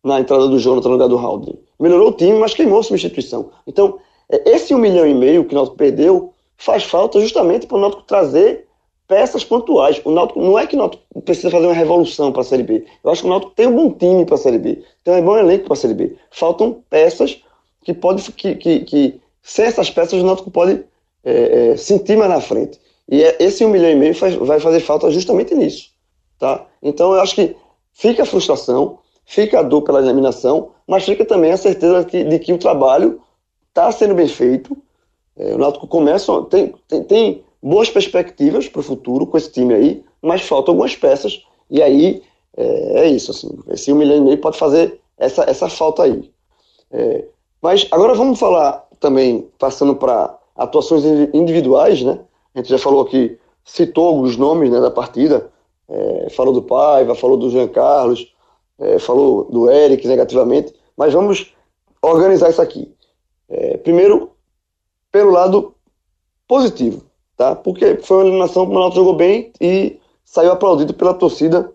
na entrada do Jonathan no lugar do Halber. Melhorou o time, mas queimou a substituição. Então, é, esse um milhão e meio que o perdeu faz falta justamente para o Náutico trazer peças pontuais. O Náutico não é que o Náutico precisa fazer uma revolução para a Série B. Eu acho que o Náutico tem um bom time para a Série B, tem um bom elenco para a Série B. Faltam peças que pode que, que, que sem essas peças o Náutico pode é, é, sentir mais na frente. E é, esse um milhão e meio faz, vai fazer falta justamente nisso, tá? Então eu acho que fica a frustração, fica a dor pela eliminação, mas fica também a certeza de que, de que o trabalho está sendo bem feito. É, o Náutico começa tem, tem, tem boas perspectivas para o futuro com esse time aí, mas faltam algumas peças e aí é, é isso assim. Esse um milhão e meio pode fazer essa, essa falta aí. É, mas agora vamos falar também, passando para atuações individuais, né? A gente já falou aqui, citou alguns nomes né, da partida, é, falou do Paiva, falou do Jean Carlos, é, falou do Eric negativamente, mas vamos organizar isso aqui. É, primeiro, pelo lado positivo, tá? Porque foi uma eliminação que o Ronaldo jogou bem e saiu aplaudido pela torcida.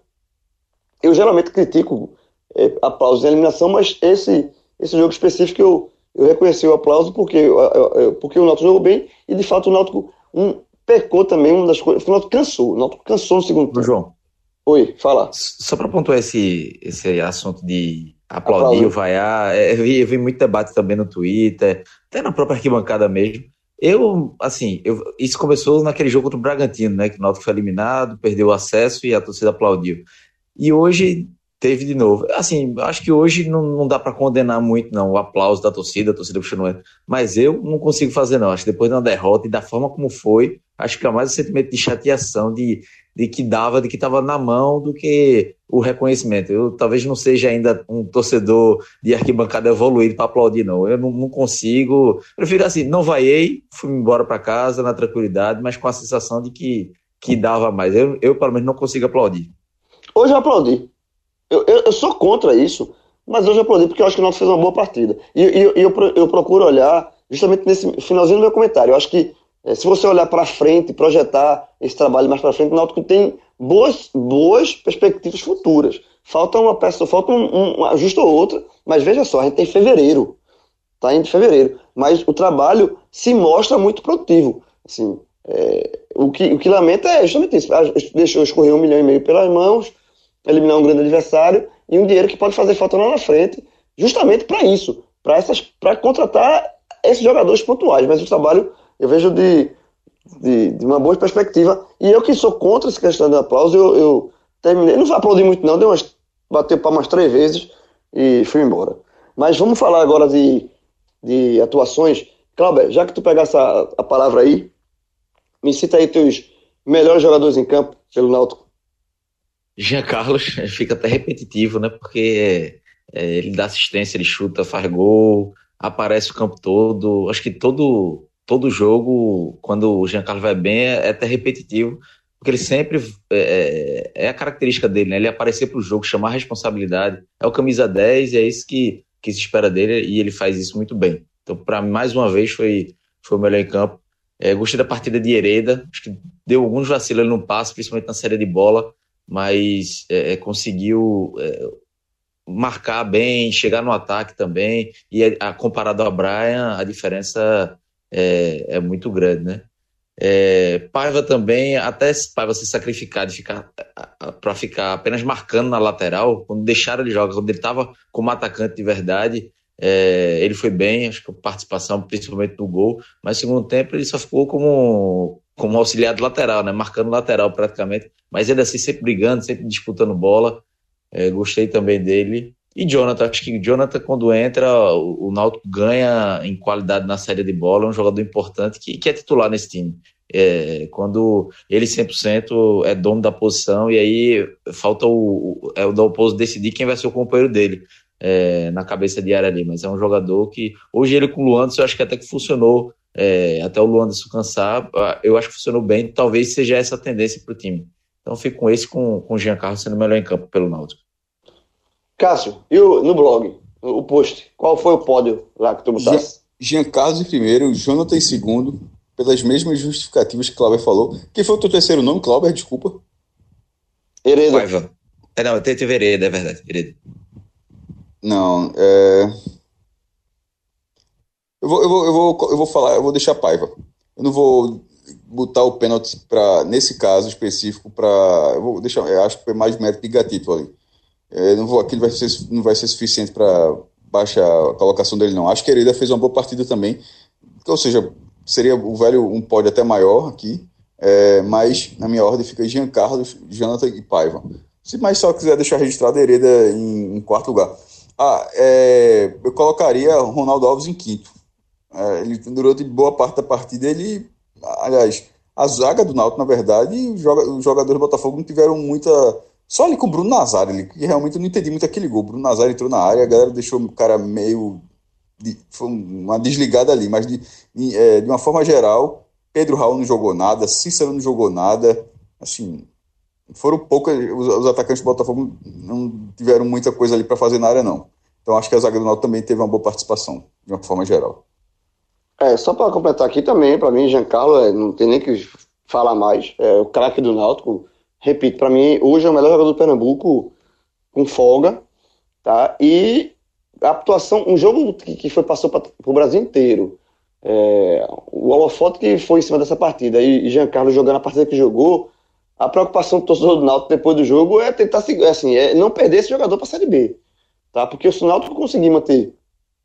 Eu geralmente critico é, aplausos em eliminação, mas esse esse jogo específico eu, eu reconheci o aplauso porque, eu, eu, porque o Náutico jogou bem e de fato o Náutico um, pecou também uma das coisas. O Náutico cansou, o Náutico cansou no segundo tempo. João. Oi, fala. Só para pontuar esse, esse assunto de aplaudir, vaiar, é, eu vi, eu vi muito debate também no Twitter, até na própria arquibancada mesmo. Eu, assim, eu, isso começou naquele jogo contra o Bragantino, né? Que o Náutico foi eliminado, perdeu o acesso e a torcida aplaudiu. E hoje teve de novo. Assim, acho que hoje não, não dá para condenar muito, não, o aplauso da torcida, a torcida puxando Mas eu não consigo fazer, não. Acho que depois de uma derrota e da forma como foi, acho que é mais o sentimento de chateação, de, de que dava, de que estava na mão, do que o reconhecimento. Eu talvez não seja ainda um torcedor de arquibancada evoluído para aplaudir, não. Eu não, não, consigo. Prefiro assim, não vaiei, fui embora para casa na tranquilidade, mas com a sensação de que, que dava mais. Eu, eu, pelo menos, não consigo aplaudir. Hoje eu aplaudi. Eu, eu, eu, sou contra isso, mas eu já aplaudi porque eu acho que o Náutico fez uma boa partida. E, e, eu, eu, procuro olhar justamente nesse finalzinho do meu comentário. Eu acho que é, se você olhar para frente, projetar esse trabalho mais para frente, o Náutico tem boas, boas perspectivas futuras. Falta uma peça, falta um, um ajuste ou outra, mas veja só, a gente tem fevereiro, tá em fevereiro, mas o trabalho se mostra muito produtivo. Assim, é, o, que, o que lamenta é justamente isso. Deixou escorrer um milhão e meio pelas mãos, eliminar um grande adversário e um dinheiro que pode fazer falta lá na frente, justamente para isso, para contratar esses jogadores pontuais. Mas o trabalho eu vejo de, de, de, uma boa perspectiva. E eu que sou contra essa questão de aplauso, eu, eu terminei, não aplaudi muito não, deu umas, bateu para umas três vezes e fui embora. Mas vamos falar agora de, de atuações. Cláudio, já que tu pegasse a, a palavra aí, Me cita aí teus melhores jogadores em campo pelo Náutico. Jean Carlos fica até repetitivo, né? Porque é, ele dá assistência, ele chuta, faz gol, aparece o campo todo. Acho que todo todo jogo, quando o Jean Carlos vai bem, é, é até repetitivo, porque ele sempre é, é, é a característica dele, né? Ele aparecer para o jogo, chamar responsabilidade. É o camisa 10 e é isso que, que se espera dele e ele faz isso muito bem. Então, para mais uma vez, foi, foi o melhor em campo. É, gostei da partida de Hereda, acho que deu alguns vacilos no passe, principalmente na série de bola, mas é, é conseguiu marcar bem, chegar no ataque também, e a, comparado ao Brian, a diferença é, é muito grande, né? É, Paiva também, até Paiva se sacrificar de ficar para ficar apenas marcando na lateral, quando deixaram ele jogar, quando ele estava como atacante de verdade, é, ele foi bem, acho que participação principalmente no gol, mas no segundo tempo ele só ficou como, como auxiliar de lateral, né? marcando lateral praticamente, mas ele assim sempre brigando, sempre disputando bola. É, gostei também dele. E Jonathan, acho que Jonathan, quando entra, o, o Náutico ganha em qualidade na série de bola, é um jogador importante que, que é titular nesse time. É, quando ele 100% é dono da posição, e aí falta o, é o Dalpozo decidir quem vai ser o companheiro dele é, na cabeça de área ali. Mas é um jogador que, hoje ele com o Luanderson, eu acho que até que funcionou, é, até o Luanderson cansar, eu acho que funcionou bem, talvez seja essa a tendência para o time. Então fico com esse, com, com o Giancarlo sendo melhor em campo pelo Náutico. Cássio, e o, no blog, o post, qual foi o pódio lá que tu botasse? Jean Carlos em primeiro, Jonathan em segundo, pelas mesmas justificativas que Cláudio falou. Quem foi o teu terceiro nome, Cláudio? Desculpa. Hereda. Paiva. É, não, teve Hereda, é verdade. Hereda. Não, é... Eu vou, eu, vou, eu, vou, eu vou falar, eu vou deixar Paiva. Eu não vou botar o pênalti para nesse caso específico para eu vou deixar eu acho que foi mais mérito de gatito ali é, não vou, aquilo vai ser, não vai ser suficiente para baixar a colocação dele, não. Acho que Hereda fez uma boa partida também. Ou seja, seria o velho um pódio até maior aqui. É, mas na minha ordem fica Jean Carlos, Jonathan e Paiva. Se mais só quiser deixar registrado Hereda em, em quarto lugar. Ah, é, eu colocaria Ronaldo Alves em quinto. É, ele durante boa parte da partida, ele. Aliás, a zaga do Náutico, na verdade, os jogadores do Botafogo não tiveram muita só ali com o Bruno Nazário, ali, que realmente eu não entendi muito aquele gol. O Bruno Nazário entrou na área, a galera deixou o cara meio. De, foi uma desligada ali, mas de, de, é, de uma forma geral, Pedro Raul não jogou nada, Cícero não jogou nada. Assim, foram poucas. Os, os atacantes do Botafogo não tiveram muita coisa ali para fazer na área, não. Então acho que a zaga do Náutico também teve uma boa participação, de uma forma geral. É, só para completar aqui também, para mim, Giancarlo, é, não tem nem que falar mais. É o craque do Náutico repito, para mim, hoje é o melhor jogador do Pernambuco com folga, tá? E a atuação, um jogo que, que foi passou para o Brasil inteiro. É, o holofote que foi em cima dessa partida e, e Giancarlo jogando a partida que jogou, a preocupação do torcedor do Náutico depois do jogo é tentar seguir, assim, é não perder esse jogador para a Série B, tá? Porque se o Náutico conseguir manter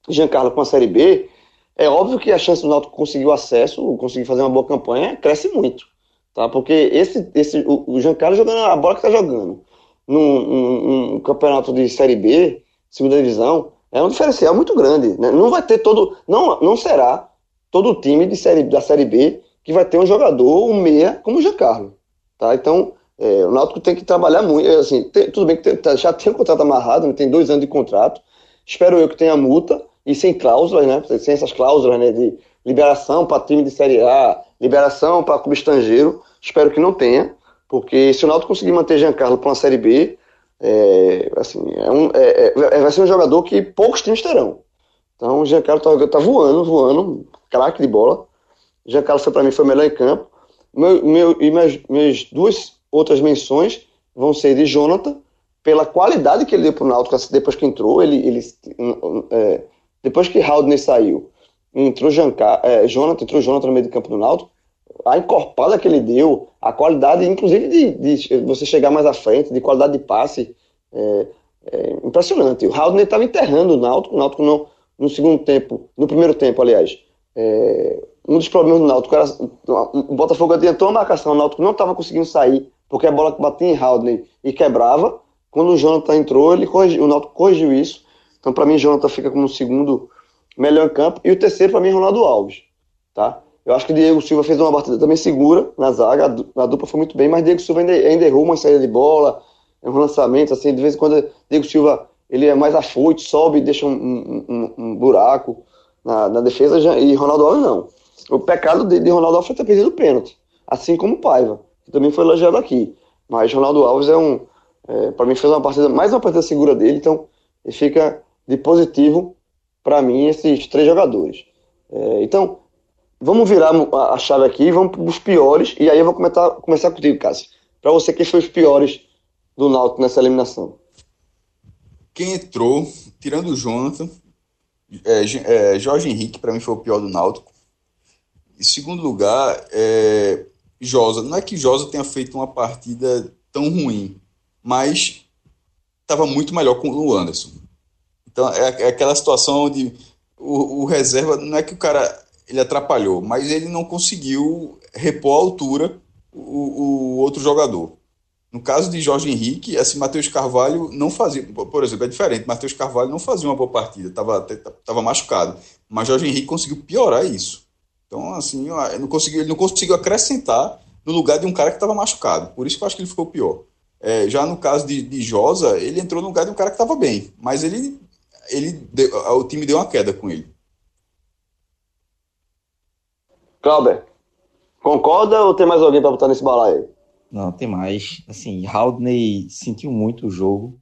Giancarlo com a Série B, é óbvio que a chance do Náutico conseguir o acesso, conseguir fazer uma boa campanha, cresce muito tá? Porque esse, esse, o, o Giancarlo jogando a bola que tá jogando num, num, num, campeonato de Série B, segunda divisão, é um diferencial muito grande. Né? Não vai ter todo, não, não será todo time de série, da Série B que vai ter um jogador, um meia, como o Giancarlo, tá? Então, é, o Náutico tem que trabalhar muito, é, assim, tem, tudo bem que tem, tá, já tem o um contrato amarrado, né? tem dois anos de contrato, espero eu que tenha multa, e sem cláusulas, né? Sem essas cláusulas, né? De liberação para time de Série A, liberação para clube estrangeiro. Espero que não tenha, porque se o Náutico conseguir manter Giancarlo para uma Série B, é, assim, é um, é, é, vai ser um jogador que poucos times terão. Então o Giancarlo está tá voando, voando, craque de bola. Giancarlo foi para mim foi melhor em campo. Meu, meu, e minhas, minhas duas outras menções vão ser de Jonathan, pela qualidade que ele deu para o Náutico depois que entrou. Ele, ele é, depois que Haldner saiu, entrou Jancar, é, Jonathan, entrou Jonathan no meio de campo do Náutico, a encorpada que ele deu, a qualidade, inclusive, de, de você chegar mais à frente, de qualidade de passe, é, é impressionante. O Haldner estava enterrando o Náutico, o Náutico não, no segundo tempo, no primeiro tempo, aliás, é, um dos problemas do Náutico era o Botafogo adiantou a marcação, o Náutico não estava conseguindo sair, porque a bola batia em Haldner e quebrava. Quando o Jonathan entrou, ele corrigiu, o Náutico corrigiu isso. Então, para mim, Jonathan fica como o segundo melhor em campo. E o terceiro, para mim, é Ronaldo Alves. Tá? Eu acho que Diego Silva fez uma partida também segura na zaga, a dupla foi muito bem, mas Diego Silva ainda, ainda errou uma saída de bola, um lançamento, assim, de vez em quando Diego Silva ele é mais afoito, sobe e deixa um, um, um, buraco na, na, defesa, e Ronaldo Alves não. O pecado de, de Ronaldo Alves foi ter perdido o pênalti, assim como o Paiva, que também foi elogiado aqui. Mas Ronaldo Alves é um, é, para mim fez uma partida, mais uma partida segura dele, então ele fica de positivo para mim esses três jogadores. É, então, vamos virar a chave aqui, vamos para os piores, e aí eu vou começar, começar contigo, Cássio. Para você, quem foi os piores do Náutico nessa eliminação? Quem entrou, tirando o Jonathan, é, é, Jorge Henrique, para mim, foi o pior do Náutico. Em segundo lugar, é, Josa. Não é que Josa tenha feito uma partida tão ruim, mas estava muito melhor com o Anderson. Então, é, é aquela situação onde o, o reserva, não é que o cara ele atrapalhou, mas ele não conseguiu repor a altura o, o outro jogador. No caso de Jorge Henrique, assim, Matheus Carvalho não fazia, por exemplo, é diferente, Matheus Carvalho não fazia uma boa partida, estava tava machucado, mas Jorge Henrique conseguiu piorar isso. Então, assim, não conseguiu, ele não conseguiu acrescentar no lugar de um cara que estava machucado, por isso que eu acho que ele ficou pior. É, já no caso de, de Josa, ele entrou no lugar de um cara que estava bem, mas ele, ele deu, o time deu uma queda com ele. Clauber, concorda ou tem mais alguém para botar nesse balaio? Não, tem mais. Assim, Haldney sentiu muito o jogo.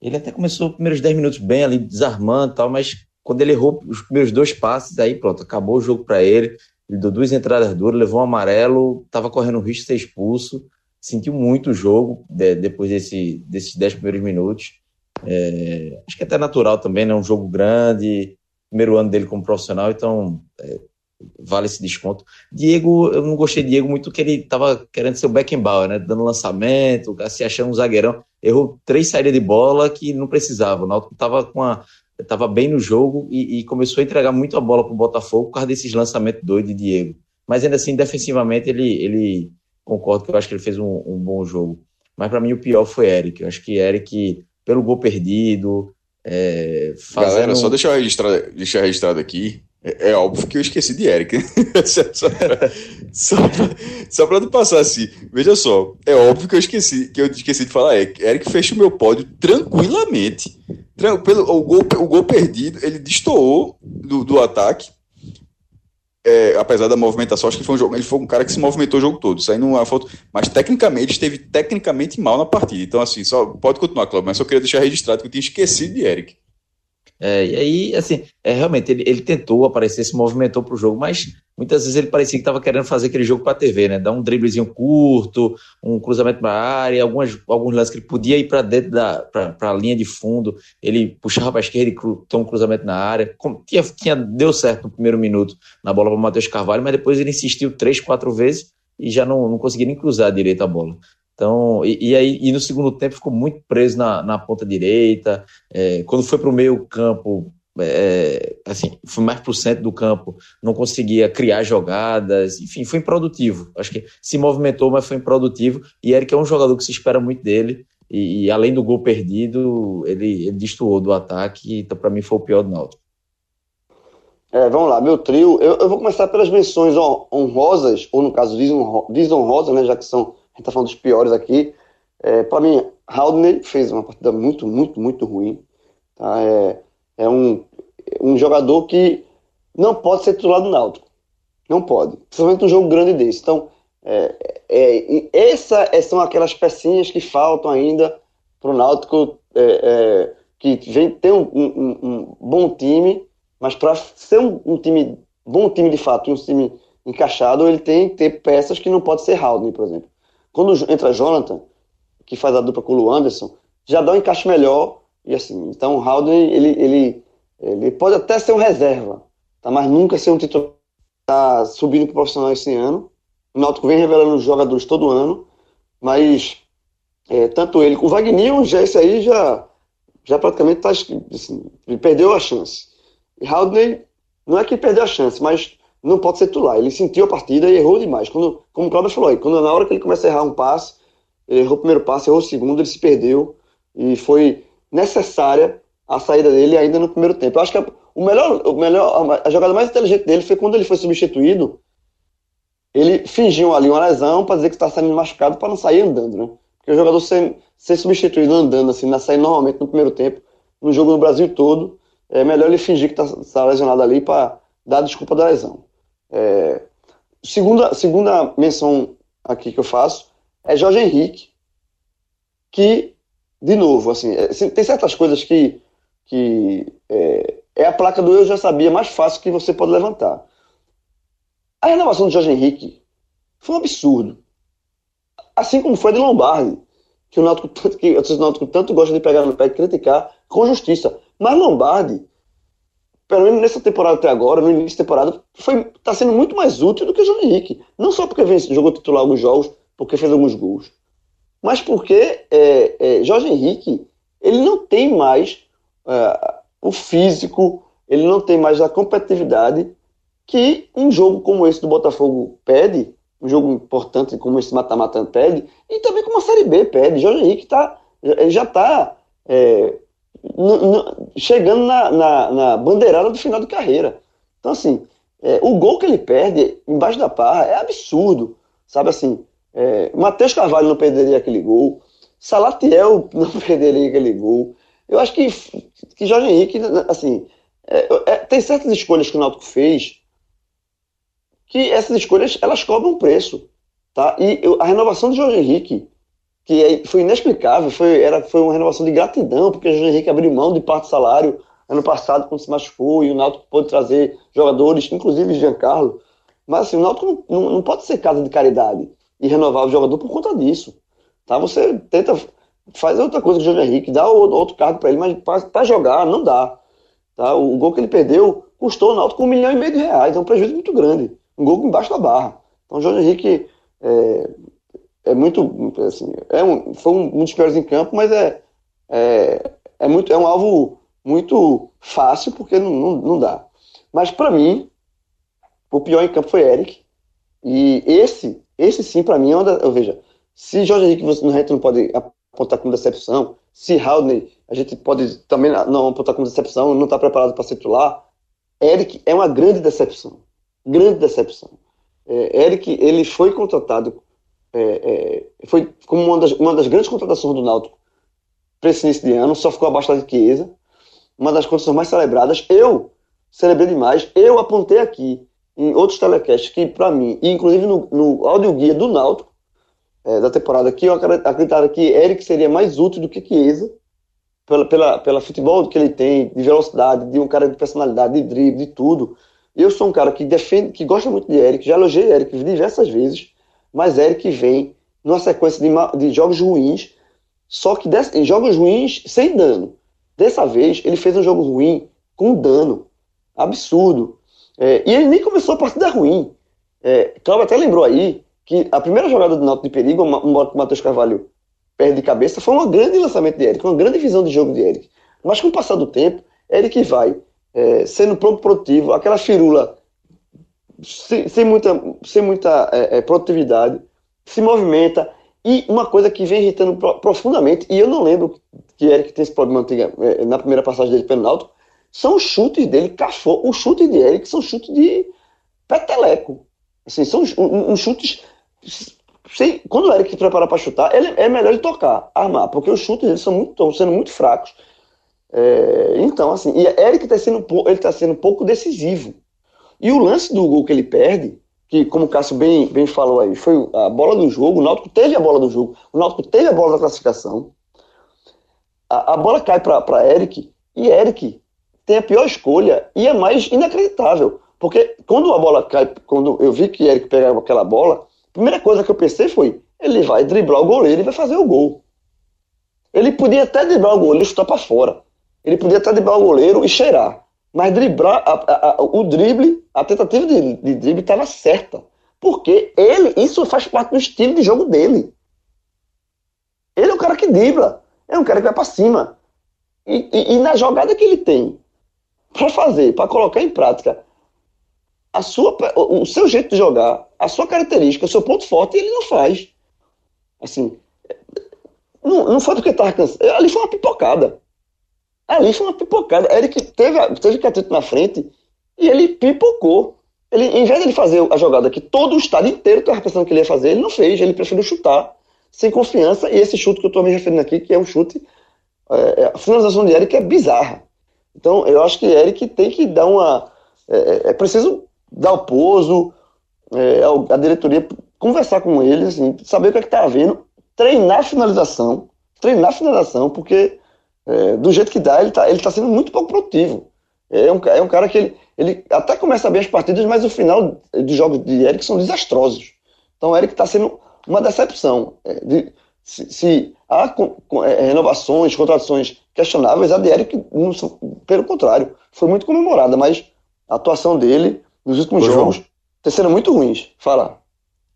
Ele até começou os primeiros 10 minutos bem ali, desarmando e tal, mas quando ele errou os primeiros dois passes, aí pronto, acabou o jogo para ele. Ele deu duas entradas duras, levou um amarelo, estava correndo o risco de ser expulso. Sentiu muito o jogo de, depois desse, desses 10 primeiros minutos. É, acho que é até natural também, né? Um jogo grande, primeiro ano dele como profissional, então é, vale esse desconto. Diego, eu não gostei de Diego muito que ele estava querendo ser o Beckenbauer, né? Dando lançamento, se achando um zagueirão. Errou três saídas de bola que não precisava. O Náutico estava com a estava bem no jogo e, e, começou a entregar muito a bola para o Botafogo por causa desses lançamentos doidos de Diego. Mas ainda assim, defensivamente, ele, ele concordo que eu acho que ele fez um, um bom jogo. Mas para mim o pior foi Eric. Eu acho que Eric, pelo gol perdido, é, fazendo... Galera, só deixar registrado, deixar registrado aqui é, é, óbvio que eu esqueci de Eric. só, pra não passar assim. Veja só, é óbvio que eu esqueci, que eu esqueci de falar Eric. Eric fecha o meu pódio tranquilamente. pelo, o, gol, o gol perdido, ele destoou do, do ataque. É, apesar da movimentação, acho que foi um jogo. Ele foi um cara que se movimentou o jogo todo, saindo uma foto. Mas tecnicamente esteve tecnicamente mal na partida. Então, assim, só pode continuar, Cláudio, mas só queria deixar registrado que eu tinha esquecido de Eric. É, e aí, assim, é, realmente, ele, ele tentou aparecer, se movimentou para o jogo, mas muitas vezes ele parecia que estava querendo fazer aquele jogo para a TV, né? Dar um driblezinho curto, um cruzamento para a área, algumas, alguns lances que ele podia ir para dentro da pra, a linha de fundo, ele puxava para a esquerda e cru, um cruzamento na área. Como, tinha, tinha, deu certo no primeiro minuto na bola para o Matheus Carvalho, mas depois ele insistiu três, quatro vezes e já não, não conseguia nem cruzar direito a bola. Então, e, e, aí e no segundo tempo ficou muito preso na, na ponta direita. É, quando foi para o meio campo, é, assim, foi mais para o centro do campo, não conseguia criar jogadas, enfim, foi improdutivo. Acho que se movimentou, mas foi improdutivo. E Eric é um jogador que se espera muito dele. E, e além do gol perdido, ele, ele destoou do ataque. Então, para mim, foi o pior do Náutico. É, vamos lá, meu trio. Eu, eu, vou começar pelas menções honrosas, ou no caso desonrosas, né, já que são a gente tá falando dos piores aqui. É, para mim, Haldney fez uma partida muito, muito, muito ruim. Tá? É, é um, um jogador que não pode ser titular do Náutico. Não pode. Principalmente um jogo grande desse. Então, é, é, essa, essas são aquelas pecinhas que faltam ainda para o Náutico, é, é, que vem ter um, um, um bom time, mas para ser um, um, time, bom time de fato, um time encaixado, ele tem que ter peças que não pode ser Haldney, por exemplo. Quando entra Jonathan, que faz a dupla com o Lu Anderson, já dá um encaixe melhor. E assim, então o Haldane, ele, ele, ele pode até ser um reserva, tá? mas nunca ser um titular. Tá subindo para o profissional esse ano. O Náutico vem revelando jogadores todo ano, mas é, tanto ele, o Wagner, já esse aí já, já praticamente tá, assim, perdeu a chance. E Haldane, não é que perdeu a chance, mas não pode ser titular. Ele sentiu a partida e errou demais. Quando, como o Cláudio falou, quando na hora que ele começa a errar um passe, errou o primeiro passe, errou o segundo, ele se perdeu e foi necessária a saída dele ainda no primeiro tempo. Eu acho que a, o melhor, o melhor, a jogada mais inteligente dele foi quando ele foi substituído ele fingiu ali uma lesão para dizer que está saindo machucado para não sair andando, né? Porque o jogador ser, ser substituído andando, assim, na sair normalmente no primeiro tempo, no jogo no Brasil todo, é melhor ele fingir que está tá lesionado ali para dar desculpa da lesão. É, segunda, segunda menção aqui que eu faço é Jorge Henrique, que, de novo, assim, é, tem certas coisas que, que é, é, a placa do eu já sabia mais fácil que você pode levantar. A renovação do Jorge Henrique foi um absurdo. Assim como foi de Lombardi, que o Náutico, que, o Náutico tanto gosta de pegar no pé e criticar com justiça. Mas Lombardi, pelo menos nessa temporada até agora, no início da temporada, está sendo muito mais útil do que o Jorge Henrique. Não só porque vem, jogou titular alguns jogos, porque fez alguns gols, mas porque é, é, Jorge Henrique ele não tem mais é, o físico, ele não tem mais a competitividade que um jogo como esse do Botafogo pede, um jogo importante como esse mata-mata pede, e também como a Série B pede. Jorge Henrique tá, já está é, chegando na, na, na, bandeirada do final de carreira. Então, assim, é, o gol que ele perde embaixo da parra é absurdo. Sabe assim, é, Matheus Carvalho não perderia aquele gol, Salatiel não perderia aquele gol. Eu acho que, que Jorge Henrique, assim, é, é, tem certas escolhas que o Náutico fez que essas escolhas elas cobram preço, tá? E eu, a renovação de Jorge Henrique, que é, foi inexplicável, foi, era, foi uma renovação de gratidão, porque o Jorge Henrique abriu mão de parte do salário ano passado quando se machucou e o Náutico pôde trazer jogadores, inclusive Giancarlo. Mas assim, o Náutico não, não, pode ser casa de caridade e renovar o jogador por conta disso. Tá? Você tenta faz outra coisa que o Jorge Henrique, dá outro cargo para ele, mas para jogar não dá. Tá? O, o, gol que ele perdeu custou o Náutico um milhão e meio de reais, é um prejuízo muito grande. Um gol embaixo da barra. Então o Jorge Henrique é, é muito. Assim, é um, foi um, um dos piores em campo, mas é, é, é, muito, é um alvo muito fácil, porque não, não, não dá. Mas para mim, o pior em campo foi Eric. E esse, esse sim, para mim, é da, eu veja, se Jorge Henrique você, no reto não pode apontar como decepção. Se Haldney, a gente pode também não apontar como decepção, não está preparado para ser titular. Eric é uma grande decepção. Grande decepção. É, Eric, ele foi contratado, é, é, foi como uma das, uma das grandes contratações do Náutico para esse início de ano, só ficou abaixo da Chiesa. Uma das contratações mais celebradas. Eu celebrei demais. Eu apontei aqui em outros telecasts que, para mim, e inclusive no, no audioguia do Náutico, é, da temporada que eu acreditava que Eric seria mais útil do que Chiesa, pela, pela, pela futebol que ele tem, de velocidade, de um cara de personalidade, de drible, de tudo. Eu sou um cara que defende, que gosta muito de Eric, já elogiei Eric diversas vezes, mas Eric vem numa sequência de, de jogos ruins, só que em jogos ruins sem dano. Dessa vez, ele fez um jogo ruim com dano. Absurdo. É, e ele nem começou a partida ruim. É, Cláudio até lembrou aí que a primeira jogada do Náutico de perigo, o Matheus Carvalho perde de cabeça, foi um grande lançamento de Eric, uma grande visão de jogo de Eric. Mas com o passar do tempo, Eric vai é, sendo produtivo, aquela firula sem, sem muita, sem muita é, é, produtividade, se movimenta. E uma coisa que vem irritando profundamente, e eu não lembro que Eric tem esse problema é, na primeira passagem dele pelo Náutico, são os chutes dele, cafou. Os chutes de Eric são chutes de peteleco. Assim, são uns, uns chutes Sei, quando o Eric prepara para chutar, ele, é melhor ele tocar, armar, porque os chutes dele são muito, estão sendo muito fracos. É, então, assim, e Eric está sendo, ele tá sendo pouco decisivo. E o lance do gol que ele perde, que como o Cássio bem, bem falou aí, foi a bola do jogo, o Náutico teve a bola do jogo, o Náutico teve a bola da classificação. A, a bola cai para Eric, e Eric tem a pior escolha, e é mais inacreditável. Porque quando a bola cai, quando eu vi que Eric pegava aquela bola, primeira coisa que eu pensei foi: ele vai driblar o goleiro e vai fazer o gol. Ele podia até driblar o goleiro e chutar para fora. Ele podia até driblar o goleiro e cheirar. Mas driblar, a, a, o drible, a tentativa de, de drible estava certa. Porque ele, isso faz parte do estilo de jogo dele. Ele é um cara que dribla. É um cara que vai para cima. E, e, e, na jogada que ele tem para fazer, para colocar em prática a sua, o seu jeito de jogar, a sua característica, o seu ponto forte, ele não faz. Assim, não, não foi porque estava cansado. Ali foi uma pipocada. Ali foi uma pipocada. Eric teve, teve catete na frente e ele pipocou. Ele, em vez de ele fazer a jogada que todo o estádio inteiro estava pensando que ele ia fazer, ele não fez, ele preferiu chutar sem confiança, e esse chute que eu estou me referindo aqui, que é um chute, é, é, a finalização de Eric é bizarra. Então, eu acho que Eric tem que dar uma. É, é, é preciso dar o pouso, é, a diretoria conversar com ele, assim, saber o que é está havendo, treinar a finalização, treinar a finalização, porque é, do jeito que dá, ele está ele tá sendo muito pouco produtivo. É um, é um cara que ele, ele até começa bem as partidas, mas o final dos jogos de Eric são desastrosos. Então o Eric está sendo uma decepção. É, de, se, se, há com, com, é, renovações, contratações questionáveis, a de Eric, não, pelo contrário, foi muito comemorada, mas a atuação dele nos últimos Ô, jogos está sendo muito ruins. Fala.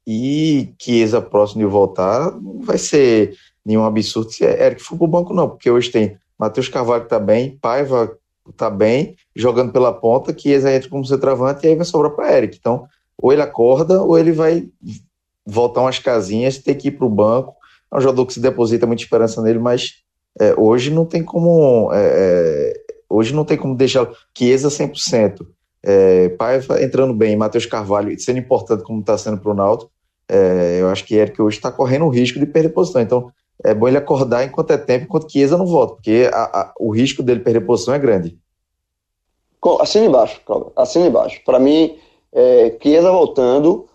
E Chiesa próximo de voltar vai ser nenhum absurdo se Eric for para o banco, não, porque hoje tem Matheus Carvalho que está bem, Paiva está bem, jogando pela ponta, Chiesa entra como centroavante e aí vai sobrar para Eric. Então, ou ele acorda ou ele vai voltar umas casinhas, ter que ir para o banco. É um jogador que se deposita muita esperança nele, mas é, hoje não tem como. É, é hoje não tem como deixar Chiesa 100%. É, Paiva entrando bem, Matheus Carvalho sendo importante como está sendo para o Náutico, é, eu acho que Eric hoje está correndo o risco de perder posição. Então, é bom ele acordar enquanto é tempo, enquanto Chiesa não volta, porque a, a, o risco dele perder posição é grande. Assina embaixo, assina embaixo. Para mim, é, Chiesa voltando,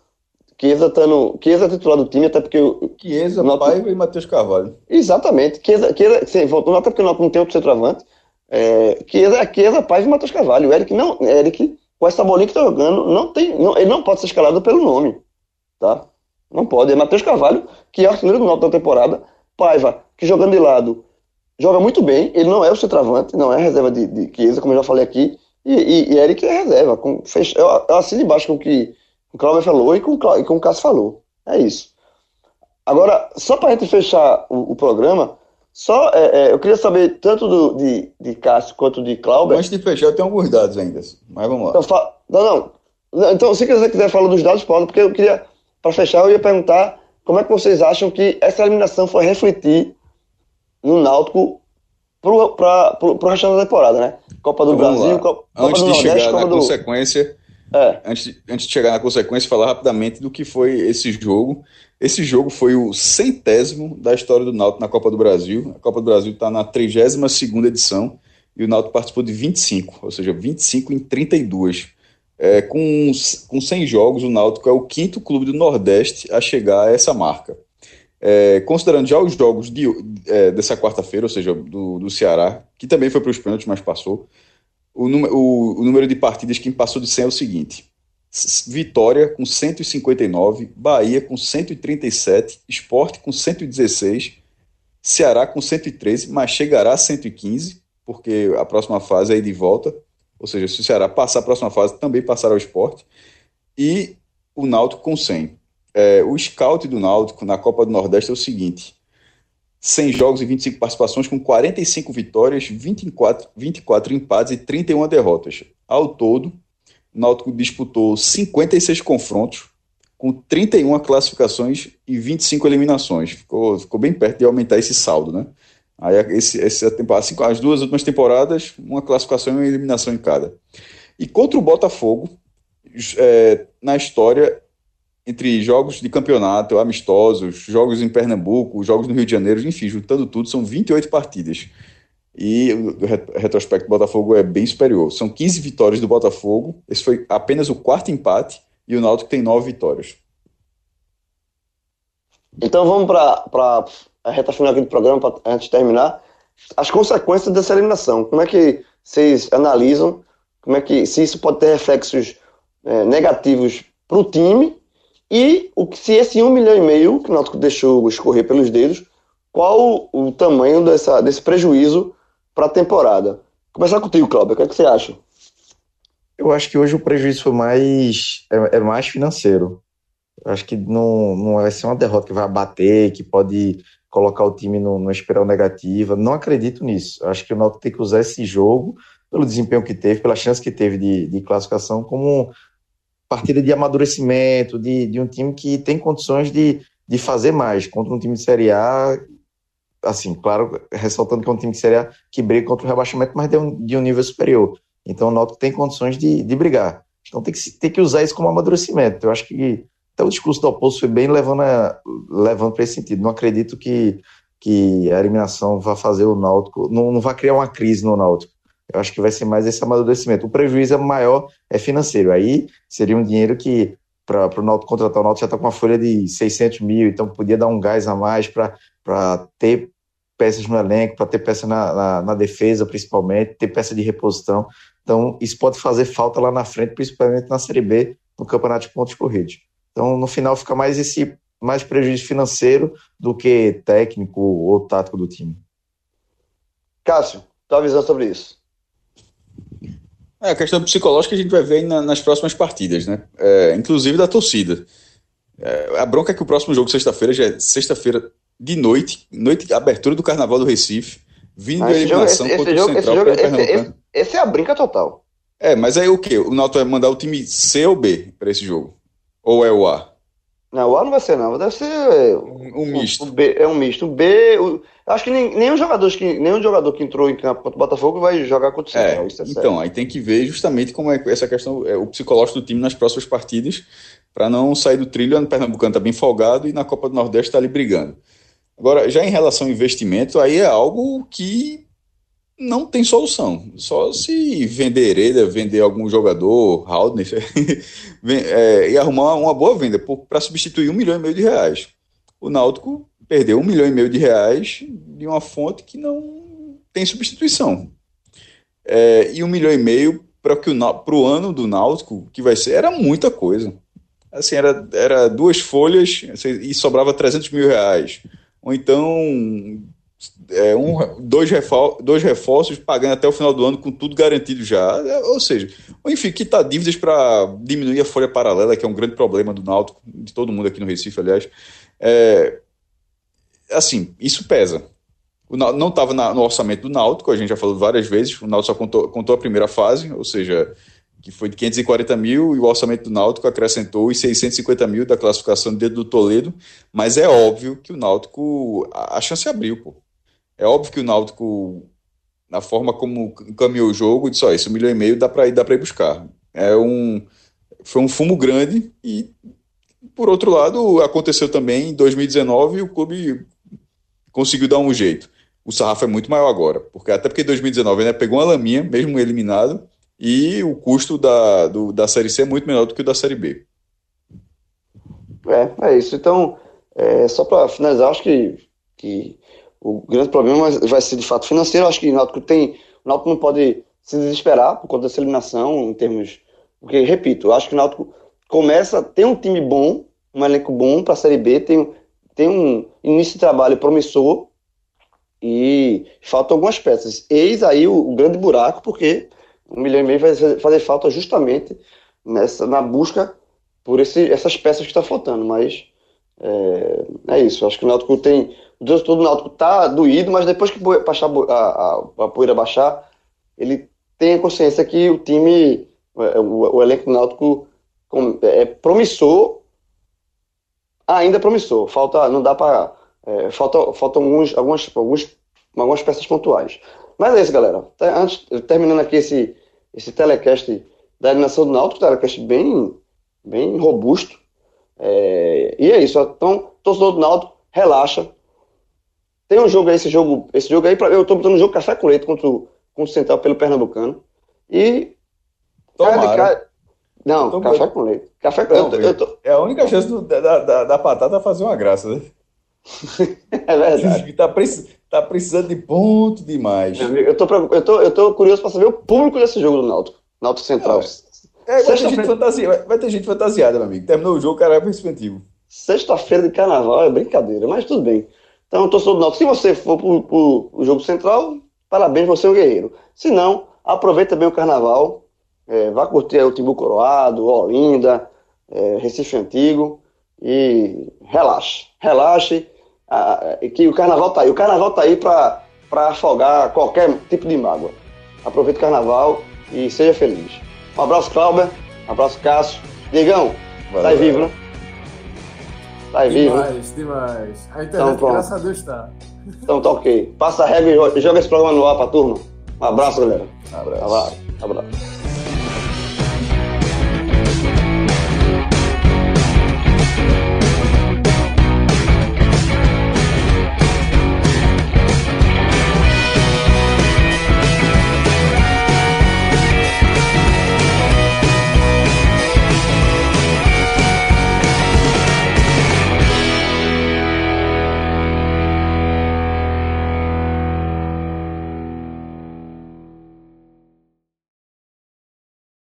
Chiesa, tá no, Chiesa é titular do time, até porque... Chiesa, não, Paiva e Matheus Carvalho. Exatamente. Chiesa, Chiesa sim, voltou, até porque não, não tem outro centroavante. É, Chiesa, Chiesa, Paiva e Matheus Carvalho. O Eric, não, Eric, com essa bolinha que tá jogando, não tem, não, ele não pode ser escalado pelo nome, tá? Não pode. É Matheus Carvalho, que é o artilheiro do Náutico da temporada, Paiva, que jogando de lado, joga muito bem. Ele não é o centroavante, não é reserva de, de Chiesa, como eu já falei aqui. E, e, e Eric é reserva. Com, fech... eu, eu assino embaixo com o que o Cláudio falou e com, e com o Cássio falou. É isso. Agora, só para a gente fechar o, o programa, só é, é, eu queria saber tanto do, de, de Cássio quanto de Cláudio. Antes de fechar, eu tenho alguns dados ainda, mas vamos lá. Então, fa... não, não. Então, se você quiser falar dos dados, pode, porque eu queria, para fechar, eu ia perguntar como é que vocês acham que essa eliminação foi refletir no Náutico para o resto da temporada, né? Copa do então, Brasil, Copa, Antes do de Nordeste, chegar Copa na do... consequência, é. antes, antes de chegar na consequência, falar rapidamente do que foi esse jogo. Esse jogo foi o centésimo da história do Náutico na Copa do Brasil. A Copa do Brasil está na 32 edição e o Náutico participou de 25, ou seja, 25 em 32. É, com, com 100 jogos, o Náutico é o quinto clube do Nordeste a chegar a essa marca. É, considerando já os jogos de, é, dessa quarta-feira, ou seja, do, do Ceará, que também foi para os pênaltis, mas passou, o, o, o, número de partidas que passou de 100 é o seguinte: Vitória com 159, Bahia com 137, Esporte com 116, Ceará com 113, mas chegará a 115, porque a próxima fase é de volta. Ou seja, se o Ceará passar a próxima fase, também passará ao esporte. E o Náutico com 100. É, o scout do Náutico na Copa do Nordeste é o seguinte: 100 jogos e 25 participações, com 45 vitórias, 24, 24 empates e 31 derrotas. Ao todo, o Náutico disputou 56 confrontos, com 31 classificações e 25 eliminações. Ficou, ficou bem perto de aumentar esse saldo, né? Aí esse, temporada, as duas últimas temporadas, uma classificação e uma eliminação em cada. E contra o Botafogo, é, na história, entre jogos de campeonato, amistosos, jogos em Pernambuco, jogos no Rio de Janeiro, enfim, juntando tudo, são 28 partidas. E o retrospecto do Botafogo é bem superior. São 15 vitórias do Botafogo, esse foi apenas o quarto empate, e o Náutico tem nove vitórias. Então vamos para a reta final aqui do programa, pra, antes de terminar, as consequências dessa eliminação. Como é que vocês analisam? Como é que se isso pode ter reflexos é, negativos para o time e o que se esse um milhão e meio que o Náutico deixou escorrer pelos dedos, qual o, tamanho dessa, desse prejuízo para a temporada? Começar contigo, Cláudio. O que, é que você acha? Eu acho que hoje o prejuízo mais é, é mais financeiro. Eu acho que não, não vai ser uma derrota que vai abater, que pode colocar o time numa espiral negativa. Não acredito nisso. Acho que o Náutico tem que usar esse jogo, pelo desempenho que teve, pela chance que teve de, de classificação, como partida de amadurecimento, de, de um time que tem condições de, de fazer mais contra um time de Série A. Assim, claro, ressaltando que é um time de Série A que briga contra o rebaixamento, mas de um, de um nível superior. Então o Náutico tem condições de, de brigar. Então tem que, tem que usar isso como amadurecimento. Eu acho que até o discurso do oposto foi bem levando, levando para esse sentido. Não acredito que, que a eliminação vá fazer o Náutico, não, não vai criar uma crise no Náutico. Eu acho que vai ser mais esse amadurecimento. O prejuízo é maior é financeiro. Aí seria um dinheiro que, para o Náutico contratar o Náutico, já está com uma folha de 600 mil, então podia dar um gás a mais para ter peças no elenco, para ter peça na, na, na, defesa, principalmente, ter peça de reposição. Então, isso pode fazer falta lá na frente, principalmente na Série B, no Campeonato de Pontos Corridos. Então, no final, fica mais esse mais prejuízo financeiro do que técnico ou tático do time. Cássio, tua visão sobre isso? É, a questão psicológica a gente vai ver na, nas próximas partidas, né? É, inclusive da torcida. É, a bronca é que o próximo jogo, sexta-feira, já é sexta-feira de noite, noite abertura do Carnaval do Recife, vindo ah, a eliminação jogo, esse, contra esse o Central jogo, esse, esse, esse, é a brinca total. É, mas aí o quê? O Náutico vai mandar o time C ou B para esse jogo? Ou é o A? Não, o A não vai ser, não. Deve ser. Um, um misto. O B, é um misto. O B. O, acho que nem, nenhum, jogador que, nenhum jogador que entrou em campo contra o Botafogo vai jogar contra o Central. É, é então, aí tem que ver justamente como é essa questão, é, o psicológico do time nas próximas partidas, para não sair do trilho. O Pernambucano está bem folgado e na Copa do Nordeste está ali brigando. Agora, já em relação ao investimento, aí é algo que não tem solução. Só se vender Hereda, vender algum jogador, Haldner, é, e arrumar uma boa venda para substituir um milhão e meio de reais. O Náutico perdeu um milhão e meio de reais de uma fonte que não tem substituição. É, e um milhão e meio para o ano do Náutico, que vai ser, era muita coisa. Assim, era, era duas folhas e sobrava 300 mil reais. Ou então é, um, dois, refor dois reforços pagando até o final do ano com tudo garantido já. É, ou seja, enfim, quitar dívidas para diminuir a folha paralela, que é um grande problema do Náutico, de todo mundo aqui no Recife, aliás. É, assim, isso pesa. O, não estava no orçamento do Náutico, a gente já falou várias vezes, o Náutico só contou, contou a primeira fase, ou seja, que foi de 540 mil, e o orçamento do Náutico acrescentou os 650 mil da classificação de dedo do Toledo, mas é óbvio que o Náutico, a, a chance abriu, pô. É óbvio que o Náutico, na forma como caminhou o jogo, disse: Ó, esse milhão e meio dá para ir, dá ir buscar. É um, foi um fumo grande e, por outro lado, aconteceu também em 2019 e o clube conseguiu dar um jeito. O sarrafo é muito maior agora, porque até porque em 2019 né, pegou uma laminha, mesmo eliminado, e o custo da, do, da Série C é muito menor do que o da Série B. É, é isso. Então, é, só para finalizar, acho que, que o grande problema vai ser de fato financeiro. Acho que o Náutico tem. O Náutico não pode se desesperar por conta dessa eliminação, em termos. Porque, repito, eu acho que o Náutico começa, tem um time bom, um elenco bom para a Série B, tem, tem um início de trabalho promissor e faltam algumas peças. Eis aí o, o grande buraco, porque um milhão e meio vai fazer falta justamente nessa, na busca por esse, essas peças que está faltando. Mas é, é isso. Acho que o Náutico tem o torcedor do Náutico tá doído, mas depois que baixar, a, a, a poeira baixar, ele tem a consciência que o time, é, o, o elenco do Náutico é promissor, ainda é promissor. Falta, não dá para, é, falta, faltam alguns, algumas, alguns, algumas peças pontuais. Mas é isso, galera. Antes, terminando aqui esse, esse telecast da eliminação do Náutico, telecast bem, bem robusto. É, e é isso. Então, torcedor do Náutico, relaxa. Tem um jogo aí, esse jogo, esse jogo aí, eu tô botando um jogo café com leite contra o, contra o Central pelo Pernambucano. E. Tomara. Não, tô café com leite. Café com leite. Tô... É a única chance do, da, da, da batata fazer uma graça, né? é verdade. Tá, precis, tá precisando de ponto demais. Eu tô, eu, tô, eu tô curioso para saber o público desse jogo do Náutico. Náutico Central. É, é vai, ter gente fantasia, vai, ter gente fantasiada, meu amigo. Terminou o jogo, o cara vai pro antigo. Sexta-feira de carnaval é brincadeira, mas tudo bem. Então, torcedor do Náutico, se você for para o jogo central, parabéns, você é um guerreiro. Se não, aproveita bem o carnaval, é, vá curtir o Timbu Coroado, Olinda, é, Recife Antigo e relaxe. Relaxe, a, que o carnaval tá aí. O carnaval tá aí para afogar qualquer tipo de mágoa. Aproveite o carnaval e seja feliz. Um abraço, Cláudio. Um abraço, Cássio. Digão, tá aí vivo, né? Tá aí vivo. Demais, demais. A internet, então, graças a Deus, tá. Então tá ok. Passa a regra e joga esse programa no ar pra turma. Um abraço, galera. Um abraço. Um abraço.